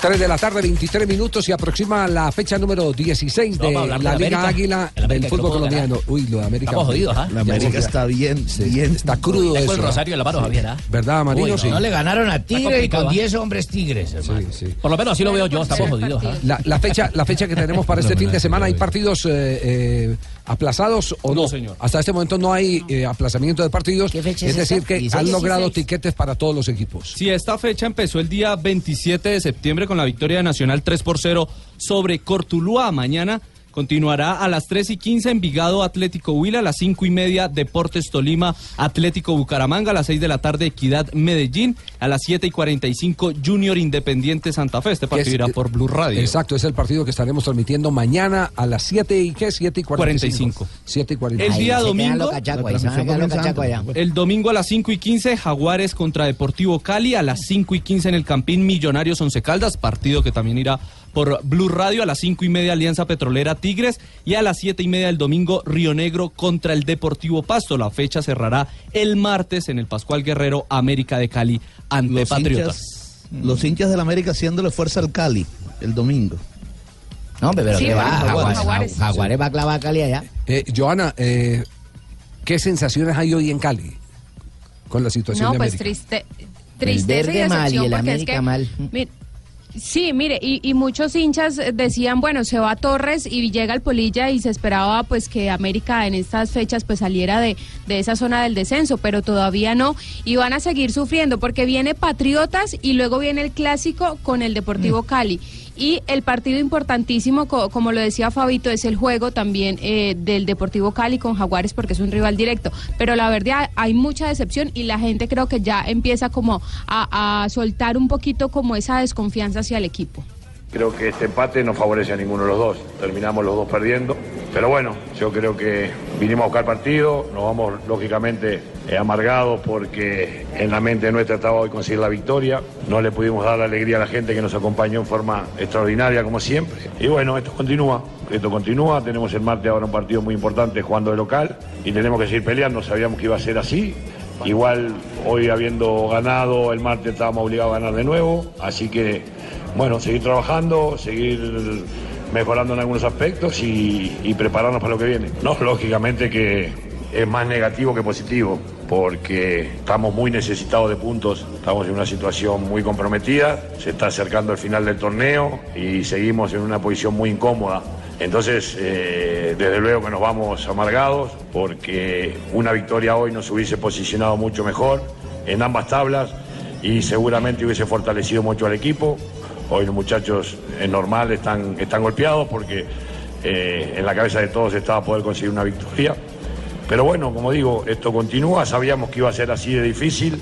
3 de la tarde, 23 minutos y aproxima la fecha número 16 No, de de la Liga América. Águila América del fútbol no colombiano. Uy, lo de América. Estamos jodidos, ¿ah? La América está bien, bien. Está crudo Tengo eso. el rosario en la mano, Javier, ¿ah? ¿Verdad, Marino? Uy, sí. no le ganaron a Tigre y con ¿ah? 10 hombres Tigres, hermano. Sí, sí. Por lo menos así lo veo yo, estamos jodidos. ¿ah? La, la fecha, la fecha que tenemos para este fin de semana, ¿hay partidos eh, eh, aplazados o no? No, señor. Hasta este momento no hay eh, aplazamiento de partidos. ¿Qué fecha es es decir, que 16. han logrado 16. tiquetes para todos los equipos. Sí, esta fecha empezó el día 27 de septiembre con la victoria de Nacional 3 por 0 sobre Cortuluá. Mañana continuará a las 3 y 15 Envigado Atlético Huila, a las 5 y media Deportes Tolima Atlético Bucaramanga, a las 6 de la tarde Equidad Medellín, a las 7 y 45 Junior Independiente Santa Fe. Este partido irá por Blue Radio. Exacto, es el partido que estaremos transmitiendo mañana a las 7 y qué? 7 y 45. 7 y 45. El día domingo. allá. El domingo a las 5 y 15, Jaguares contra Deportivo Cali. A las 5 y 15 en el Campín Millonarios Once Caldas, partido que también irá por Blue Radio. A las 5 y media Alianza Petrolera Tigres. Y a las 7 y media el domingo Río Negro contra el Deportivo Pasto. La fecha cerrará el martes en el Pascual Guerrero América de Cali ante Los Patriotas. hinchas, los hinchas del América haciéndole fuerza al Cali el domingo. No, pero Sí, que va, Jaguares. Jaguares, Jaguares. Jaguares va a clavar a Cali allá. Eh, Joana, eh, ¿qué sensaciones hay hoy en Cali con la situación No, de pues América? triste, tristeza verde y mal y decepción el porque es América que mal. mi- Sí, mire, y, y muchos hinchas decían, bueno, se va Torres y llega el Polilla y se esperaba pues que América en estas fechas pues saliera de, de esa zona del descenso, pero todavía no, y van a seguir sufriendo porque viene Patriotas y luego viene el clásico con el Deportivo Cali. Y el partido importantísimo, co- como lo decía Fabito, es el juego también eh, del Deportivo Cali con Jaguares porque es un rival directo. Pero la verdad hay mucha decepción y la gente creo que ya empieza como a, a soltar un poquito como esa desconfianza hacia el equipo. Creo que este empate no favorece a ninguno de los dos. Terminamos los dos perdiendo. Pero bueno, yo creo que vinimos a buscar partido. Nos vamos, lógicamente, eh, amargados porque en la mente nuestra estaba hoy conseguir la victoria. No le pudimos dar la alegría a la gente que nos acompañó en forma extraordinaria, como siempre. Y bueno, esto continúa. Esto continúa. Tenemos el martes ahora un partido muy importante jugando de local y tenemos que seguir peleando. Sabíamos que iba a ser así. Igual hoy habiendo ganado el martes estábamos obligados a ganar de nuevo. Así que bueno, seguir trabajando, seguir mejorando en algunos aspectos y, y prepararnos para lo que viene. No, lógicamente que es más negativo que positivo, porque estamos muy necesitados de puntos, estamos en una situación muy comprometida, se está acercando el final del torneo y seguimos en una posición muy incómoda. Entonces, eh, desde luego que nos vamos amargados, porque una victoria hoy nos hubiese posicionado mucho mejor en ambas tablas y seguramente hubiese fortalecido mucho al equipo. Hoy los muchachos es normal, están, están golpeados porque eh, en la cabeza de todos estaba poder conseguir una victoria. Pero bueno, como digo, esto continúa, sabíamos que iba a ser así de difícil.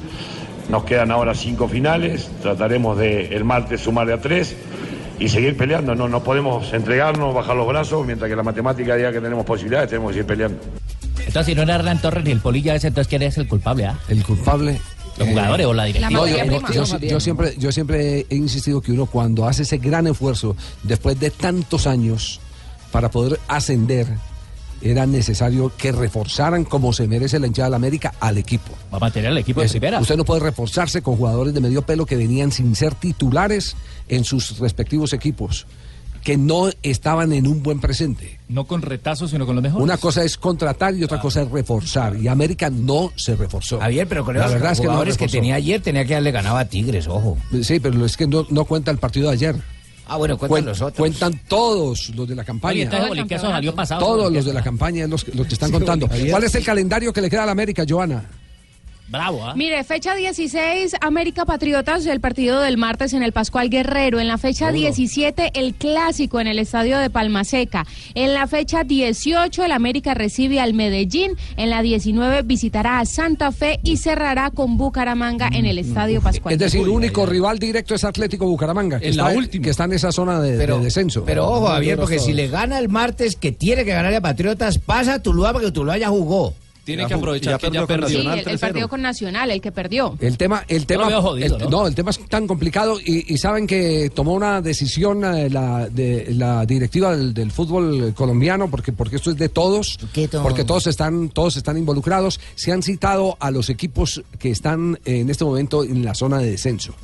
Nos quedan ahora cinco finales, trataremos de el martes sumar de a tres y seguir peleando. No, no podemos entregarnos, bajar los brazos, mientras que la matemática diga que tenemos posibilidades, tenemos que seguir peleando. Entonces, si no era Hernán Torres ni el Polilla ese, entonces ¿quién es el culpable? ah? El culpable. ¿Los jugadores o la directiva? No, yo, yo- yo- yo siempre, yo siempre he insistido que uno cuando hace ese gran esfuerzo, después de tantos años, para poder ascender, era necesario que reforzaran como se merece la hinchada de la América al equipo. Va a mantener el equipo de primera. Usted no puede reforzarse con jugadores de medio pelo que venían sin ser titulares en sus respectivos equipos, que no estaban en un buen presente. No con retazos, sino con los mejores. Una cosa es contratar y otra cosa es reforzar. Y América no se reforzó. Javier, pero con la los verdad es que no que tenía ayer, tenía que darle ganado a Tigres, ojo. Sí, pero es que no, no cuenta el partido de ayer. Ah, bueno, cuentan Cuen- los otros. Cuentan todos los de la campaña. Oye, entonces Boliqueso salió pasado. Todos los de la campaña los, que- los que están Sí, contando. ¿Cuál es el calendario que le queda a la América, Joana? Bravo, ¿ah? Mire, fecha 16, América Patriotas, el partido del martes en el Pascual Guerrero. En la fecha Duro. 17, el clásico en el estadio de Palmaseca. En la fecha 18, el América recibe al Medellín. En la 19, visitará a Santa Fe y cerrará con Bucaramanga en el estadio Pascual. Es decir, el único rival directo es Atlético Bucaramanga, que, En la está, última. que está en esa zona de, de descenso. Pero ojo, Javier, porque si le gana el martes, que tiene que ganarle a Patriotas, pasa a Tuluá porque Tuluá ya jugó. Tiene que aprovechar que ya perdió. Sí, el, el partido con Nacional, el que perdió. El tema, el tema, lo veo jodido, el- ¿no? el tema es tan complicado y, y saben que tomó una decisión eh, la, de, la directiva del, del fútbol colombiano porque porque esto es de todos, todo? porque todos están todos están involucrados. Se han citado a los equipos que están eh, en este momento en la zona de descenso,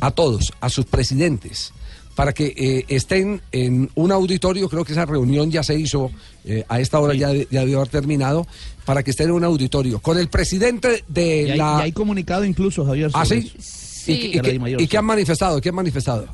a todos, a sus presidentes para que eh, estén en un auditorio, creo que esa reunión ya se hizo, eh, a esta hora ya, ya debió haber terminado, para que estén en un auditorio con el presidente de Y hay, la... y hay comunicado incluso, Javier. ¿Ah, sí? ¿Y, qué- Dimayor, y sí. qué han manifestado? ¿Qué han manifestado?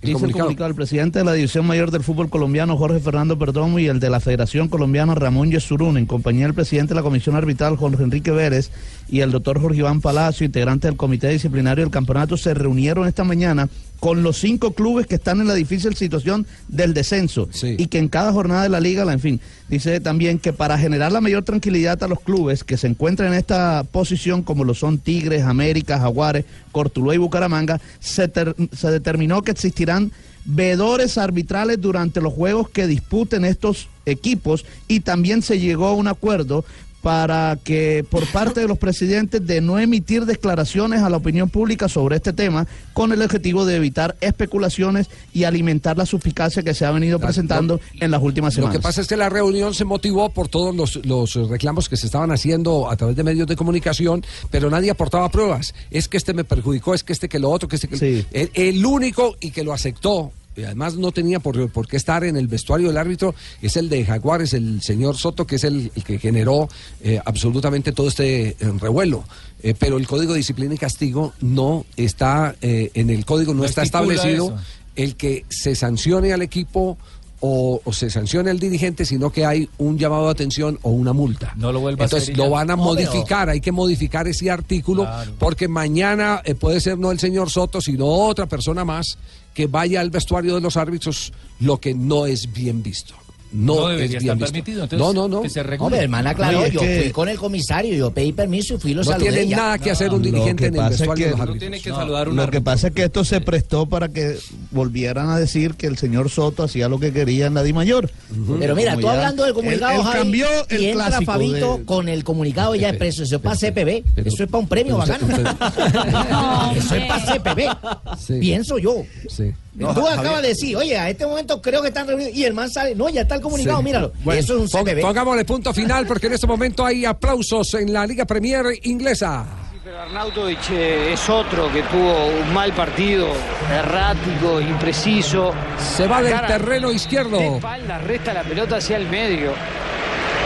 El Dice comunicado. el comunicado del presidente de la División Mayor del Fútbol Colombiano, Jorge Fernando Perdomo, y el de la Federación Colombiana, Ramón Yesurún, en compañía del presidente de la Comisión Arbitral, Jorge Enrique Vélez, y el doctor Jorge Iván Palacio, integrante del Comité Disciplinario del Campeonato, se reunieron esta mañana con los cinco clubes que están en la difícil situación del descenso y que en cada jornada de la liga, la- en fin, dice también que para generar la mayor tranquilidad a los clubes que se encuentran en esta posición, como lo son Tigres, América, Jaguares, Cortuluá y Bucaramanga, se, ter- se determinó que existirán veedores arbitrales durante los juegos que disputen estos equipos y también se llegó a un acuerdo para que por parte de los presidentes de no emitir declaraciones a la opinión pública sobre este tema con el objetivo de evitar especulaciones y alimentar la suspicacia que se ha venido presentando en las últimas Lo semanas. que pasa es que la reunión se motivó por todos los, los reclamos que se estaban haciendo a través de medios de comunicación, pero nadie aportaba pruebas. Es que este me perjudicó, es que este que lo otro, que este que... El, el único y que lo aceptó, y además no tenía por, por qué estar en el vestuario del árbitro, es el de Jaguares, el señor Soto, que es el, el que generó eh, absolutamente todo este eh, revuelo. Eh, pero el Código de Disciplina y Castigo no está, en el Código no, No está establecido eso. el que se sancione al equipo o, o se sancione al dirigente, sino que hay un llamado de atención o una multa. No lo vuelva a Entonces hacer y lo van a No, modificar, hay que modificar ese artículo porque mañana eh, puede ser no el señor Soto, sino otra persona más que vaya al vestuario de los árbitros, lo que no es bien visto. No, No es debería bien estar visto. permitido, entonces, no, no, no. que se regule. Hombre, hermana, No, es yo que- fui con el comisario, yo pedí permiso y fui y lo No saludé. tiene ya. nada que hacer un dirigente en el es vestuario de que- los No tiene que No, saludar un Lo que pasa es que esto se prestó para que volvieran a decir que el señor Soto hacía lo que quería en la Di Mayor. Pero mira, Como tú ya- hablando del comunicado, Él, él Javi, cambió y el entra clásico Fabito de- con el comunicado ya expreso. Eso es para CPB. Eso es para un premio bacano. Eso es para CPB. Pienso yo. Sí. Tú acabas de decir, oye, a este momento creo que están reunidos. Y el man sale, no, ya está el comunicado, Sí. míralo. Bueno, Eso es un CPB. Pongámosle punto final porque en este momento hay aplausos en la Liga Premier inglesa. Pero Arnautovic eh, es otro que tuvo un mal partido, errático, impreciso. Se va del terreno izquierdo. De espalda, resta la pelota hacia el medio.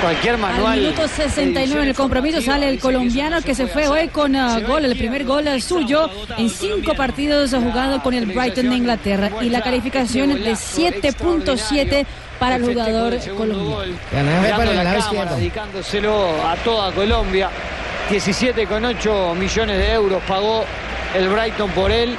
Cualquier manual. Al minuto 69 en el compromiso sale el colombiano que se fue hoy con ah, gol, el primer gol eh, suyo en cinco partidos ha jugado con el Brighton de Inglaterra y la calificación es de 7.7 para el jugador colombiano. Mirando la cámara, dedicándoselo a toda Colombia. 17,8 millones de euros pagó el Brighton por él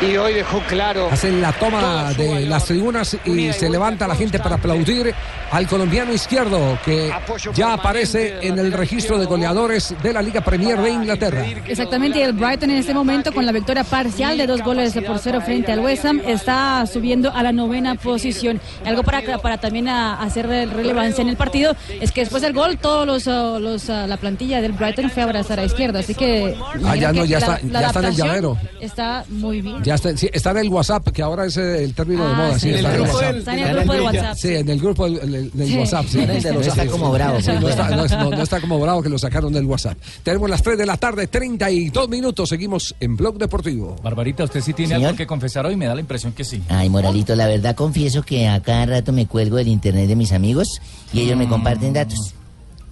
y hoy dejó claro. Hacen la toma de las tribunas y se levanta la gente para aplaudir al colombiano izquierdo que ya aparece en el registro de goleadores de la Liga Premier de Inglaterra. Exactamente, el Brighton en este momento con la victoria parcial de dos goles por cero frente al West Ham está subiendo a la novena posición. Algo para, para también a- hacer relevancia en el partido es que después del gol todos los, ah, los, ah, la plantilla del Brighton fue a abrazar a izquierda, así que Ah, ya no, ya la- está- la ya está en el llavero. Está muy bien. Ya está, sí, está en el WhatsApp, que ahora es eh, el término de Ah, moda. sí. Sí, En el está grupo del- Está en el grupo de WhatsApp, Sí, en el grupo del, del- del Sí. WhatsApp. Sí, No está como bravo, no, está, no es- no- no está como bravo que lo sacaron del WhatsApp. Tenemos las 3 de la tarde, 32 minutos. Seguimos en Blog Deportivo. Barbarita, usted sí tiene Señor. algo que confesar hoy, me da la impresión que sí. Ay, Moralito, la verdad confieso que a cada rato me cuelgo del internet de mis amigos y ellos me comparten datos.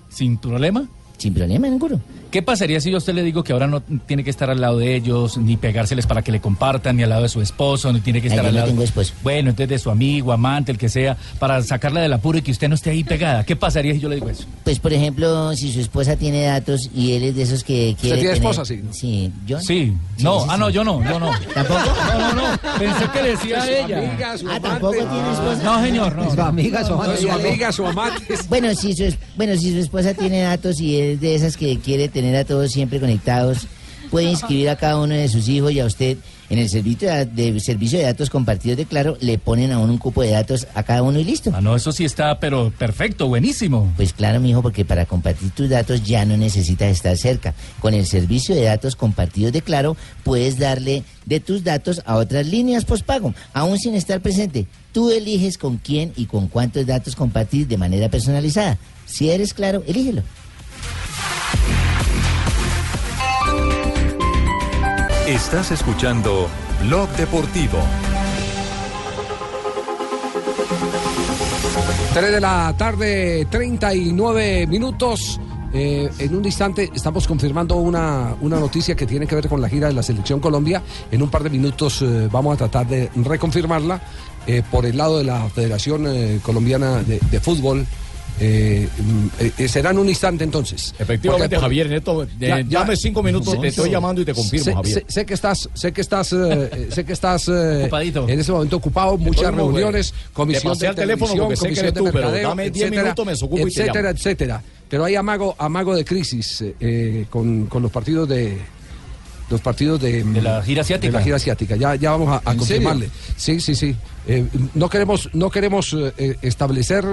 ¿Sin problema? Sin problema ninguno. ¿Qué pasaría si yo a usted le digo que ahora no tiene que estar al lado de ellos, ni pegárseles para que le compartan, ni al lado de su esposo, ni tiene que estar yo al no lado... tengo esposo. Bueno, entonces de su amigo, amante, el que sea, para sacarla del apuro y que usted no esté ahí pegada. ¿Qué pasaría si yo le digo eso? Pues, por ejemplo, si su esposa tiene datos y él es de esos que quiere tiene tener- esposa, sí? Sí, ¿yo? Sí. No, ah, no, yo no, yo no. ¿Tampoco? No, no, no. Pensé que decía Su ella. amiga, su Ah, amante. ¿tampoco tiene esposa? No, señor, no. Su amiga, su No, amante. su amiga, su amante. Bueno, si su, es- bueno, si su esposa tiene datos y es de esas que quiere tener a todos siempre conectados, puede inscribir a cada uno de sus hijos y a usted en el servicio de, de- servicio de datos compartidos de Claro, le ponen a uno un cupo de datos a cada uno y listo. Ah, no, eso sí está, pero perfecto, buenísimo. Pues claro, mijo, porque para compartir tus datos ya no necesitas estar cerca. Con el servicio de datos compartidos de Claro, puedes darle de tus datos a otras líneas postpago, aún sin estar presente. Tú eliges con quién y con cuántos datos compartir de manera personalizada. Si eres claro, elígelo. Estás escuchando Blog Deportivo. 3 de la tarde, 39 minutos. Eh, en un instante estamos confirmando una, una noticia que tiene que ver con la gira de la Selección Colombia. En un par de minutos eh, vamos a tratar de reconfirmarla eh, por el lado de la Federación Colombiana de Fútbol. Eh, mm, eh, será en un instante entonces. Efectivamente, Porque- Javier, en esto, eh, Ya, ya. dame cinco minutos, te estoy llamando y te confirmo, sé, Javier. sé- sé que estás, sé que estás, eh, eh, sé que estás eh, Ocupadito. en ese momento ocupado, muchas bueno. reuniones, comisión Te de al teléfono televisión, sé que comisión eres de tú, mercadeo, dame 10 etcétera, minutos, me desocupo y te etcétera, llamo. etcétera. Pero hay amago, amago de crisis con, con los partidos de los partidos de, de la gira asiática. De la gira asiática. Ya, ya vamos a, a ¿En confirmarle. Sí, sí, sí. Eh, no queremos, no queremos eh, eh, establecer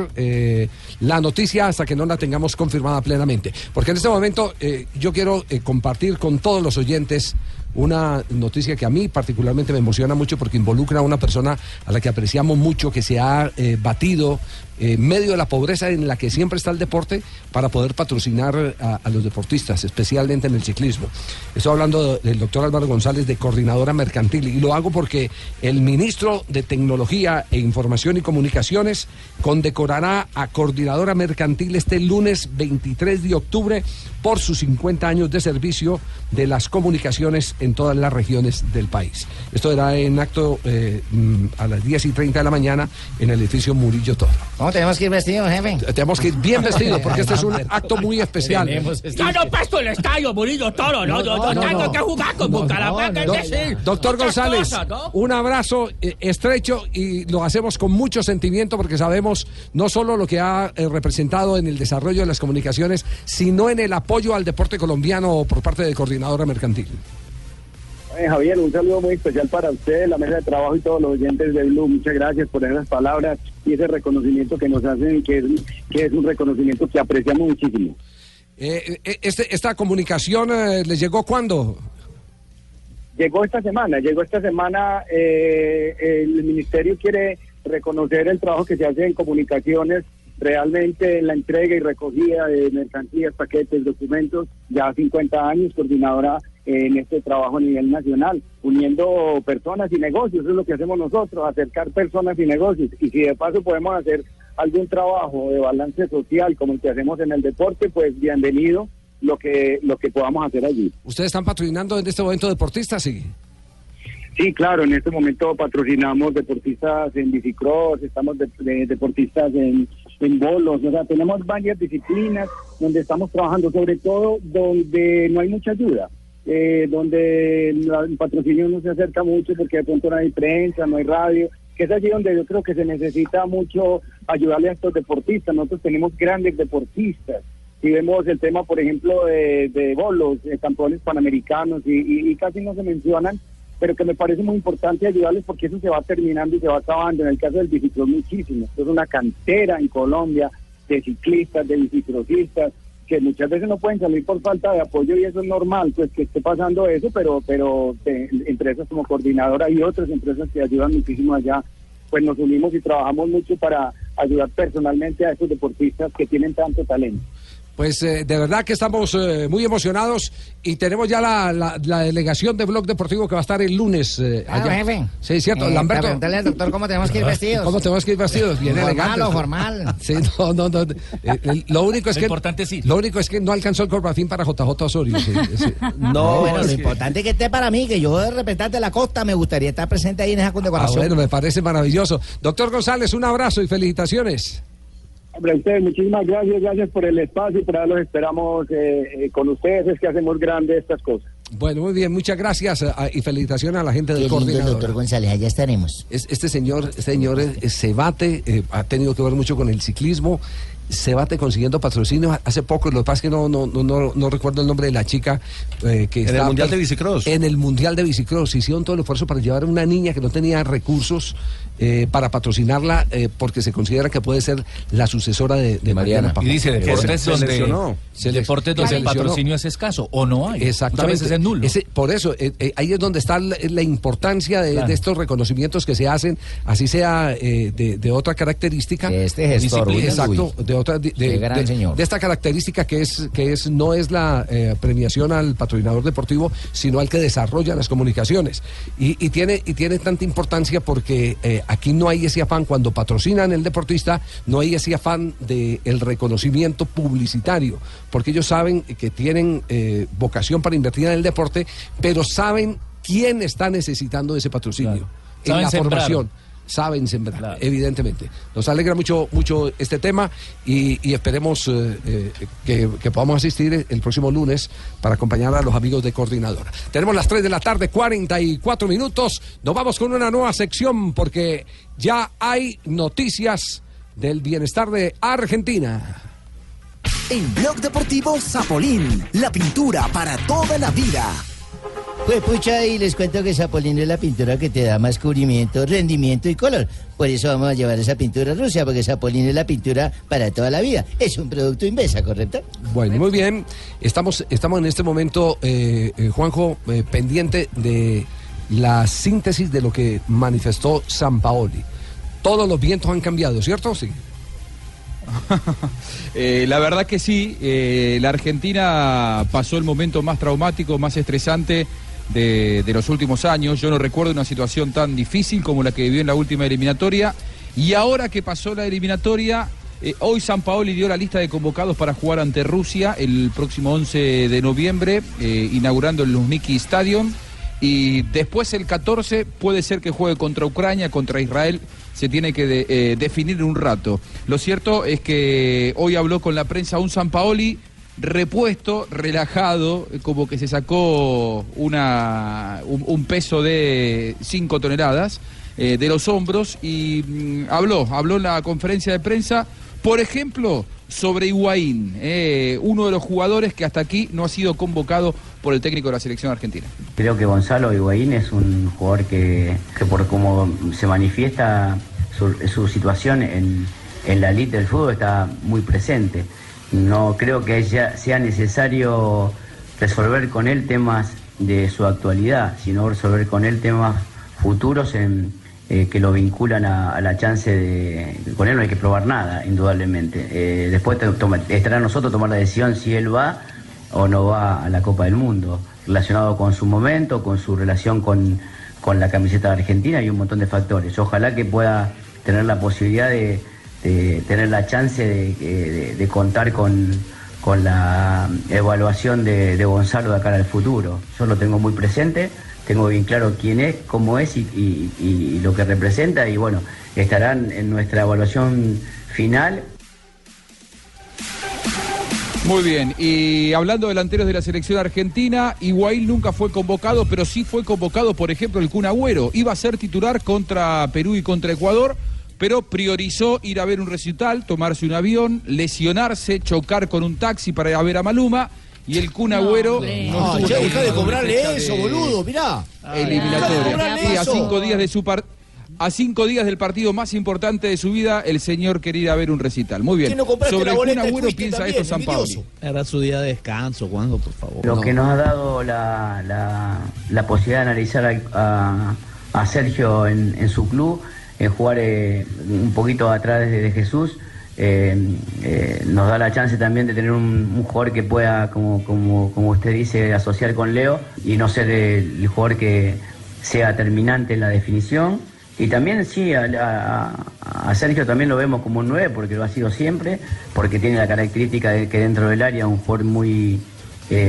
la noticia hasta que no la tengamos confirmada plenamente. Porque en este momento yo quiero compartir con todos los oyentes una noticia que a mí particularmente me emociona mucho porque involucra a una persona a la que apreciamos mucho, que se ha batido en medio de la pobreza en la que siempre está el deporte para poder patrocinar a los deportistas, especialmente en el ciclismo. Estoy hablando del doctor Álvaro González de Coordinadora Mercantil y lo hago porque el ministro de Tecnología e Información y Comunicaciones condecorará a Coordinadora Mercantil este lunes 23 de octubre por sus 50 años de servicio de las comunicaciones en todas las regiones del país. Esto era en acto eh, mm, a las 10 y 30 de la mañana en el edificio Murillo Toro. ¿Cómo tenemos que ir vestidos, jefe? Tenemos que ir bien vestidos porque este es un acto muy especial. Ya no pasto el estadio, Murillo Toro, no, yo, yo no, tengo no. que jugar con Bucaramanga, Doctor González, cosas, ¿no? un abrazo eh, estrecho y lo hacemos con mucho sentimiento porque sabemos no solo lo que ha eh, representado en el desarrollo de las comunicaciones, sino en el apoyo al deporte colombiano por parte de Coordinadora Mercantil. Eh, Javier, un saludo muy especial para usted, la mesa de trabajo y todos los oyentes de Blue. Muchas gracias por esas palabras y ese reconocimiento que nos hacen, que es, que es un reconocimiento que apreciamos muchísimo. Eh, este, ¿Esta comunicación les llegó cuándo? Llegó esta semana, llegó esta semana, eh, el ministerio quiere reconocer el trabajo que se hace en comunicaciones, realmente en la entrega y recogida de mercancías, paquetes, documentos, ya 50 años, coordinadora en este trabajo a nivel nacional, uniendo personas y negocios, eso es lo que hacemos nosotros, acercar personas y negocios, y si de paso podemos hacer algún trabajo de balance social como el que hacemos en el deporte, pues bienvenido lo que, lo que podamos hacer allí. ¿Ustedes están patrocinando en este momento deportistas? Sí. Sí, claro, en este momento patrocinamos deportistas en bicicross, estamos de, de- deportistas en, en bolos, o sea, tenemos varias disciplinas donde estamos trabajando, sobre todo donde no hay mucha ayuda, eh, donde la- el patrocinio no se acerca mucho porque de pronto no hay prensa, no hay radio, que es allí donde yo creo que se necesita mucho ayudarle a estos deportistas. Nosotros tenemos grandes deportistas. Si vemos el tema, por ejemplo, de, de bolos, de campeones panamericanos, y, y- y casi no se mencionan, pero que me parece muy importante ayudarles porque eso se va terminando y se va acabando. En el caso del bicicross muchísimo. Esto es una cantera en Colombia de ciclistas, de bicicrossistas, que muchas veces no pueden salir por falta de apoyo y eso es normal, pues que esté pasando eso, pero pero eh, empresas como Coordinadora y otras empresas que ayudan muchísimo allá, pues nos unimos y trabajamos mucho para ayudar personalmente a esos deportistas que tienen tanto talento. Pues eh, de verdad que estamos eh, muy emocionados y tenemos ya la, la- la delegación de Blog Deportivo que va a estar el lunes eh, Claro, allá. jefe. Sí, cierto. Eh, Lamberto. preguntarle al doctor cómo tenemos que ir vestidos. ¿Cómo tenemos que ir vestidos? Bien Formal elegantes. o formal. Sí, no, no, no. Eh, lo único es Lo que importante ir. Lo único es que no alcanzó el corbatín para JJ Osorio. sí, sí. No, bueno, lo que- importante es que esté para mí, que yo de representante de la costa me gustaría estar presente ahí en esa Ah, condecoración. bueno, me parece maravilloso. Doctor González, un abrazo y felicitaciones. Hombre, a ustedes muchísimas gracias, gracias por el espacio y por ahí los esperamos eh, eh, con ustedes, es que hacemos grandes estas cosas. Bueno, muy bien, muchas gracias eh, y felicitaciones a la gente Qué del lindo, coordinador. doctor González, allá estaremos. Es- Este señor, este señor eh, se bate, eh, ha tenido que ver mucho con el ciclismo, se bate consiguiendo patrocinio. Hace poco, lo que pasa es que no, no, no, no, no recuerdo el nombre de la chica eh, que En el Mundial de Bicicross. En el Mundial de Bicicross. Hicieron todo el esfuerzo para llevar a una niña que no tenía recursos eh, para patrocinarla eh, porque se considera que puede ser la sucesora de, de Mariana. Y dice deportes Se donde, lesionó. Se deportes donde se el lesionó. patrocinio es escaso o no hay. Exactamente. Muchas veces es nulo. Ese- por eso, eh, eh, ahí es donde está la, la importancia de, Claro. de estos reconocimientos que se hacen, así sea eh, de, de otra característica. este gestor, Exacto, de otra. De, Qué de- gran de- señor. de esta característica que es, que es no es la eh, premiación al patrocinador deportivo, sino al que desarrolla las comunicaciones. Y, y tiene, y tiene tanta importancia porque eh, aquí no hay ese afán, cuando patrocinan el deportista, no hay ese afán del reconocimiento publicitario, porque ellos saben que tienen eh, vocación para invertir en el deporte, pero saben quién está necesitando ese patrocinio. En la sembrar. formación saben sembrar, evidentemente. Nos alegra mucho, mucho este tema y, y esperemos eh, eh, que, que podamos asistir el próximo lunes para acompañar a los amigos de Coordinadora. Tenemos las 3 de la tarde, 44 minutos. Nos vamos con una nueva sección porque ya hay noticias del bienestar de Argentina. En Blog Deportivo Zapolín, la pintura para toda la vida. Pues pucha, y les cuento que Zapolín es la pintura que te da más cubrimiento, rendimiento y color. Por eso vamos a llevar esa pintura a Rusia, porque Zapolín es la pintura para toda la vida. Es un producto Invesa, ¿correcto? Bueno, muy bien. Estamos, estamos en este momento, eh, eh, Juanjo, eh, pendiente de la síntesis de lo que manifestó San Paoli. Todos los vientos han cambiado, ¿cierto? Sí. Eh, la verdad que sí, eh, la Argentina pasó el momento más traumático, más estresante de, de los últimos años. Yo no recuerdo una situación tan difícil como la que vivió en la última eliminatoria. Y ahora que pasó la eliminatoria, eh, hoy San Paoli dio la lista de convocados para jugar ante Rusia el próximo 11 de noviembre, eh, inaugurando el Luzhniki Stadium. Y después el 14 puede ser que juegue contra Ucrania, contra Israel. Se tiene que eh, definir un rato. Lo cierto es que hoy habló con la prensa un San Paoli repuesto, relajado, como que se sacó una, un, un peso de 5 toneladas eh, de los hombros y mm, habló, habló en la conferencia de prensa, por ejemplo, sobre Higuaín, eh, uno de los jugadores que hasta aquí no ha sido convocado por el técnico de la selección argentina. Creo que Gonzalo Higuaín es un jugador que, que por cómo se manifiesta su, su situación en, en la elite del fútbol está muy presente. No creo que sea necesario resolver con él temas de su actualidad, sino resolver con él temas futuros en, eh, que lo vinculan a, la chance de... Con él no hay que probar nada, indudablemente. Eh, después estará a nosotros tomar la decisión si él va o no va a la Copa del Mundo, relacionado con su momento, con su relación con, con la camiseta de Argentina y un montón de factores. Ojalá que pueda tener la posibilidad de, de tener la chance de, de- contar con, con la evaluación de, Gonzalo de cara al futuro. Yo lo tengo muy presente, tengo bien claro quién es, cómo es y lo que representa y bueno, estarán en nuestra evaluación final Muy bien, y hablando de delanteros de la selección argentina, Higuaín nunca fue convocado, pero sí fue convocado, por ejemplo, el Kun Agüero. Iba a ser titular contra Perú y contra Ecuador, pero priorizó ir a ver un recital, tomarse un avión, lesionarse, chocar con un taxi para ir a ver a Maluma. Y el Kun Agüero No, estuvo che, de cobrarle eso, de boludo, mirá. Eliminatoria. De cobrarle Y a cinco días de su par- a cinco días del partido más importante de su vida, el señor quería ir a ver un recital. Muy bien. ¿Qué no Sobre el Kun Agüero piensa también, esto San Pablo. Era su día de descanso, Juanjo, por favor. Lo No. que nos ha dado la, la- la posibilidad de analizar a, a- a Sergio en, en su club, en jugar eh, un poquito atrás de, de Jesús, eh, eh, nos da la chance también de tener un, jugador que pueda, como, como, como usted dice, asociar con Leo y no ser el, jugador que sea terminante en la definición. Y también sí, a, Sergio también lo vemos como un 9 porque lo ha sido siempre, porque tiene la característica de que dentro del área un jugador muy,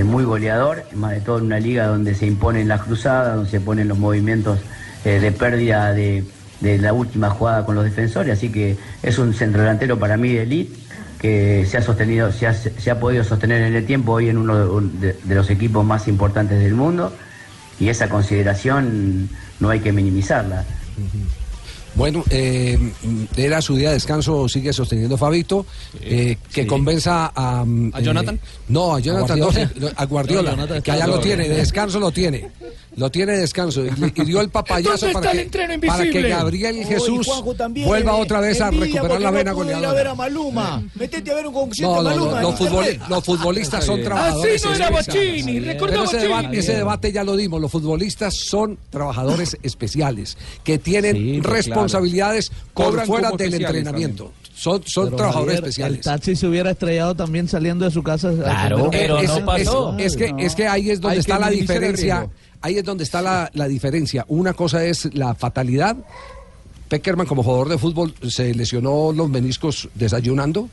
muy goleador, más de todo en una liga donde se imponen las cruzadas, donde se ponen los movimientos de pérdida de, de la última jugada con los defensores, así que es un centrodelantero para mí de elite que se ha sostenido, se ha, se ha podido sostener en el tiempo hoy en uno de, de los equipos más importantes del mundo y esa consideración no hay que minimizarla. Bueno, eh, era su día de descanso, sigue sosteniendo Fabito, eh, que sí. convenza a... mm, ¿A Jonathan? no, a Jonathan, no, Guardiola? a Guardiola, No, Jonathan que allá lo tiene, de descanso lo tiene. Lo tiene de descanso y, y dio el papayazo ¿Dónde para que, para que? Gabriel Jesús también, vuelva eh, otra vez a recuperar la no vena ir a goleadora. ver a Maluma. Metete a ver un concierto No, no, Maluma. no, en los, futbolistas son Así trabajadores no era especiales. Bocini, Pero ese, deba- Bocini. ese debate ya lo dimos. Los futbolistas son trabajadores especiales que tienen Sí, pues, responsabilidades por Cobran fuera del entrenamiento. Son, son Pero, trabajadores Javier, especiales. El taxi se hubiera estrellado también saliendo de su casa. Claro, pero es, no es- pasó. es que, es que ahí es donde Hay está la diferencia. Ahí es donde está la, la diferencia. Una cosa es la fatalidad. Peckerman, como jugador de fútbol, se lesionó los meniscos desayunando.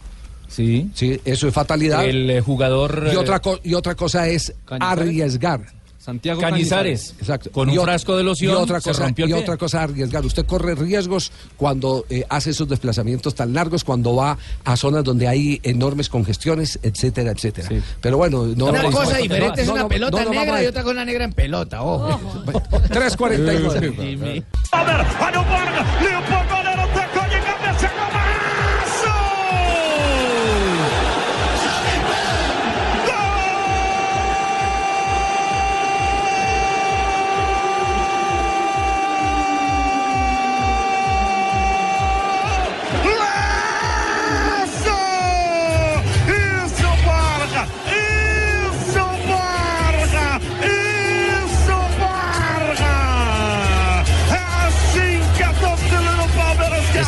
Sí. Sí, eso es fatalidad. El eh, jugador y, eh, otra co- y otra cosa es arriesgar. Santiago Cañizares, Exacto. con Y un frasco de loción y otra se cosa, rompió el y pie. otra cosa arriesgar. Usted corre riesgos cuando eh, hace esos desplazamientos tan largos, cuando va a zonas donde hay enormes congestiones, etcétera, etcétera. Pero bueno, no Una no- cosa no- diferente es no- una no- pelota negra a- y otra cosa negra en pelota, ojo. 3.49. Olha o Borga, limpou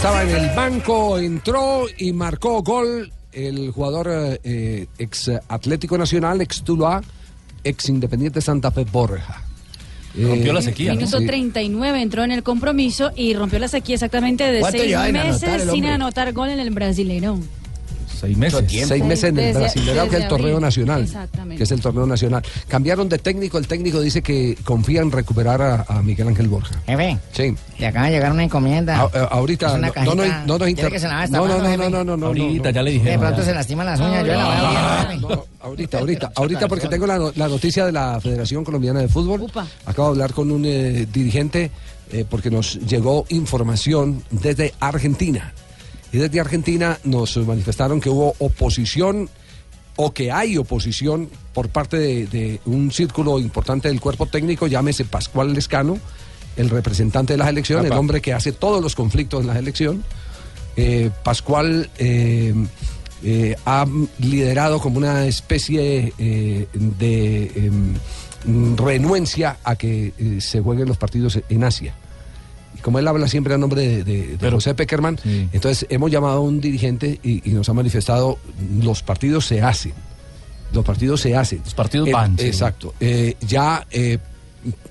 Estaba en el banco, entró y marcó gol el jugador eh, ex Atlético Nacional, ex Tuluá, ex Independiente Santa Fe Borja. Rompió Eh, la sequía, ¿no? Minuto Sí. 39 entró en el compromiso y rompió la sequía exactamente de ¿Cuánto seis anotar meses el sin anotar gol en el Brasileirón. Seis meses. Seis meses en el Desde- que es el torneo abril. nacional. Exactamente. Que es el torneo nacional. Cambiaron de técnico, el técnico dice que confía en recuperar a, a Miguel Ángel Borja. Jefe, Sí. le acaba de llegar una encomienda. A- a- ahorita Es una no, no, no, no nos ¿Quiere inter- que se la haga no, no, no, mano, no, jefe? no, no, no, Ahorita, no. ya le De dijeron. pronto ya. se lastima las uñas, yo la voy a. No, ahorita, ahorita, ahorita porque tengo la, no- la noticia de la Federación Colombiana de Fútbol. Upa. Acabo de hablar con un eh, dirigente eh, porque nos llegó información desde Argentina. Y desde Argentina nos manifestaron que hubo oposición o que hay oposición por parte de, de un círculo importante del cuerpo técnico, llámese Pascual Lescano, el representante de las elecciones, el hombre que hace todos los conflictos en las elecciones. Eh, Pascual eh, eh, ha liderado como una especie eh, de em, renuencia a que se jueguen los partidos en Asia. Como él habla siempre a nombre de, de- de José Peckerman, entonces hemos llamado a un dirigente y, y nos ha manifestado los partidos se hacen. Los partidos se hacen. Los partidos van, sí. Exacto. Eh, ya eh,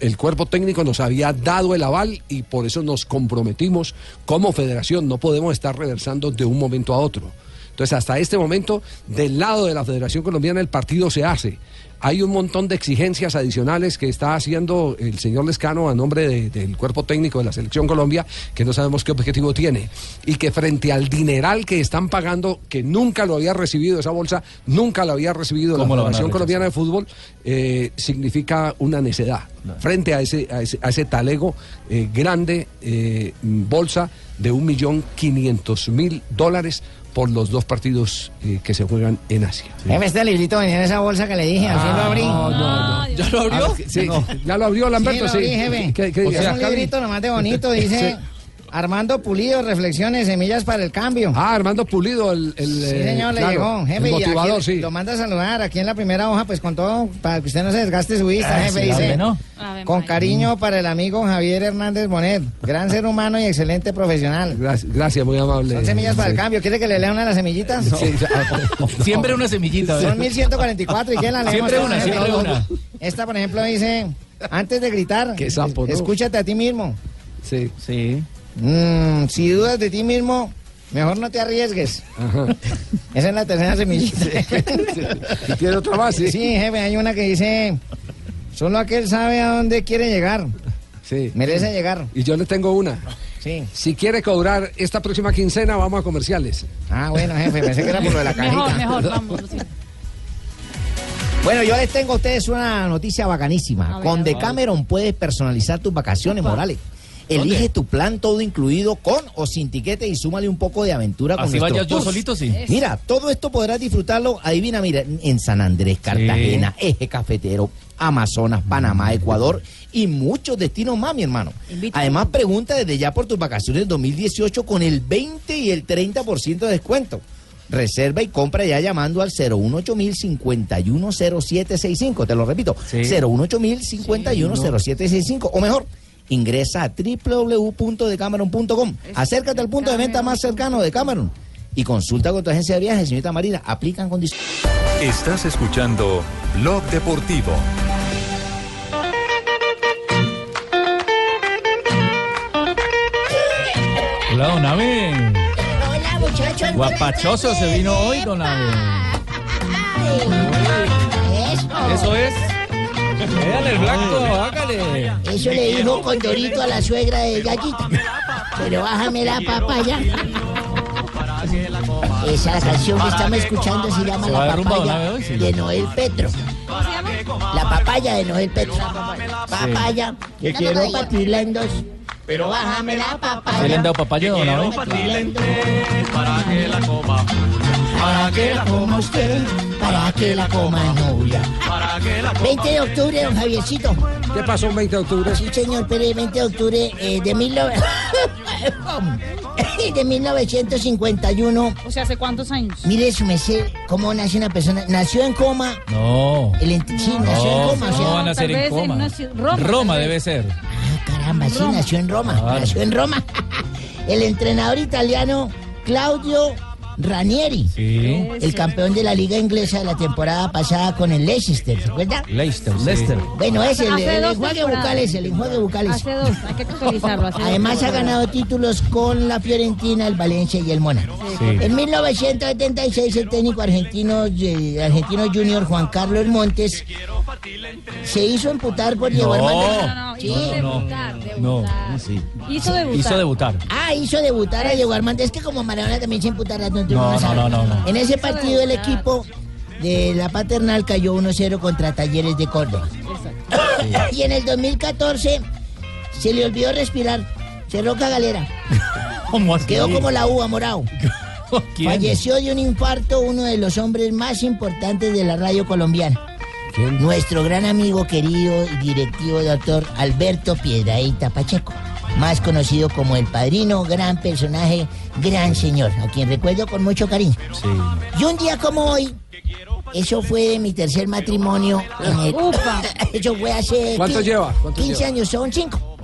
el cuerpo técnico nos había dado el aval y por eso nos comprometimos como federación. No podemos estar reversando de un momento a otro. Entonces, hasta este momento, del lado de la Federación Colombiana, el partido se hace. Hay un montón de exigencias adicionales que está haciendo el señor Lescano a nombre de- del cuerpo técnico de la Selección Colombia, que no sabemos qué objetivo tiene. Y que frente al dineral que están pagando, que nunca lo había recibido esa bolsa, nunca lo había recibido la ¿Cómo lo van a Federación? Colombiana de Fútbol, eh, significa una necedad. Frente a ese, a ese, a ese talego eh, grande, eh, bolsa de un millón quinientos mil dólares por los dos partidos eh, que se juegan en Asia. Jefe, este librito venía en esa bolsa que le dije, así lo abrí. No, no, no. ¿Ya lo abrió? Ah, sí, ya lo abrió Lamberto, Sí, sí. lo abrí, jefe. ¿Qué- qué es dice? un librito nomás de bonito, dice... Armando Pulido, reflexiones, semillas para el cambio. Ah, Armando Pulido, el, el, Sí, eh, señor, le claro, llegó. Jefe, el y aquí motivador, sí. Lo manda a saludar aquí en la primera hoja, pues con todo, para que usted no se desgaste su vista, Ah, jefe. sí, dice, ¿no? con cariño para el amigo Javier Hernández Bonet, gran ser humano y excelente profesional. Gracias, gracias, muy amable. Son semillas para el cambio. ¿Quiere que le lea una de las semillitas? Sí, Siempre una semillita. ¿eh? Son 1144 y ¿quién la leemos? Siempre una, siempre una. Esta, por ejemplo, dice, antes de gritar, escúchate a ti mismo. Sí. Sí. Mm, si dudas de ti mismo, mejor no te arriesgues. Esa es la tercera semillita. ¿Y tiene otra más? Sí. Jefe, hay una que dice, solo aquel sabe a dónde quiere llegar. Sí. Merece llegar. Y yo le tengo una. Sí. Si quiere cobrar esta próxima quincena, vamos a comerciales. Ah, bueno, jefe, pensé que era por lo de la cajita. Mejor, mejor, vamos. sí. Bueno, yo les tengo a ustedes una noticia bacanísima. Ver, Con. Decameron puedes personalizar tus vacaciones, Morales. Elige tu plan todo incluido con o sin tiquete y súmale un poco de aventura con Así nuestros vaya yo tours. solito, sí. Mira, todo esto podrás disfrutarlo, adivina, mira, en San Andrés, Cartagena, Eje Cafetero, Amazonas, Panamá, Ecuador y muchos destinos más, mi hermano. Además, pregunta desde ya por tus vacaciones 2018 con el 20 y el 30% de descuento. Reserva y compra ya llamando al 018 510765 Te lo repito, Sí. 018 510765 O mejor, ingresa a www.decameron.com. Acércate al punto de venta más cercano de Cameron y consulta con tu agencia de viajes, señorita Marina. Aplican condiciones. Estás escuchando Blog Deportivo. Hola, don Abe. Hola, muchachos. Guapachoso se vino hoy, don Abe. Eso es. Véale el blanco, hágale. Eso le dijo Condorito a la suegra de Gallita. Pero bájame la papaya. Esa canción que estamos escuchando se llama ¿Se va La papaya de Noel Petro. La papaya de Noel Petro. Papaya, que quiero partirla en dos. Pero bájame la ¿Se le han papaya. dado papaya, don Abe? Para que la coma. Para que la coma usted. Para que la coma novia. 20 de octubre, don Javiercito. ¿Qué pasó un 20 de octubre? Sí, señor, pero el 20 de octubre eh, de, mil de 1951. O sea, ¿hace cuántos años? Mire su merced, cómo nace una persona. Nació en coma. No. El ent- sí, nació en No, coma. o sea, ¿cómo van a tal ser en en coma? una ci- Roma, debe ser. Caramba, sí, Roma. nació en Roma. Claro. Nació en Roma. El entrenador italiano Claudio Ranieri. Sí. El campeón de la liga inglesa de la temporada pasada con el Leicester, ¿se acuerda? Leicester. Leicester. Bueno, es el, el enjuague temporadas. bucal es el enjuague bucal es. Hace dos, hay que actualizarlo. Hace dos Además ha ganado títulos con la Fiorentina, el Valencia y el Mónaco. Sí. En 1976 el técnico argentino, eh, argentino junior Juan Carlos Montes se hizo imputar por llevar No. banderas. No, no, Sí. hizo No. debutar, No. debutar. Sí. Hizo debutar. Hizo debutar. Ah, hizo debutar a Diego Armando. Es que como Maradona también se imputará. No, No, no, no, no, no. En ese partido el equipo de la paternal cayó 1-0 contra Talleres de Córdoba. y en el 2014 se le olvidó respirar. Cerró cagalera. ¿Cómo así? Quedó como la uva morado. ¿Quién? Falleció de un infarto uno de los hombres más importantes de la radio colombiana. Nuestro gran amigo querido y directivo doctor Alberto Piedraíta Pacheco, más conocido como el padrino, gran personaje, gran señor, a quien recuerdo con mucho cariño. Sí. Y un día como hoy, eso fue de mi tercer matrimonio. En el, eso fue hace ¿Cuánto lleva? ¿Cuánto 15 lleva? años, son 5.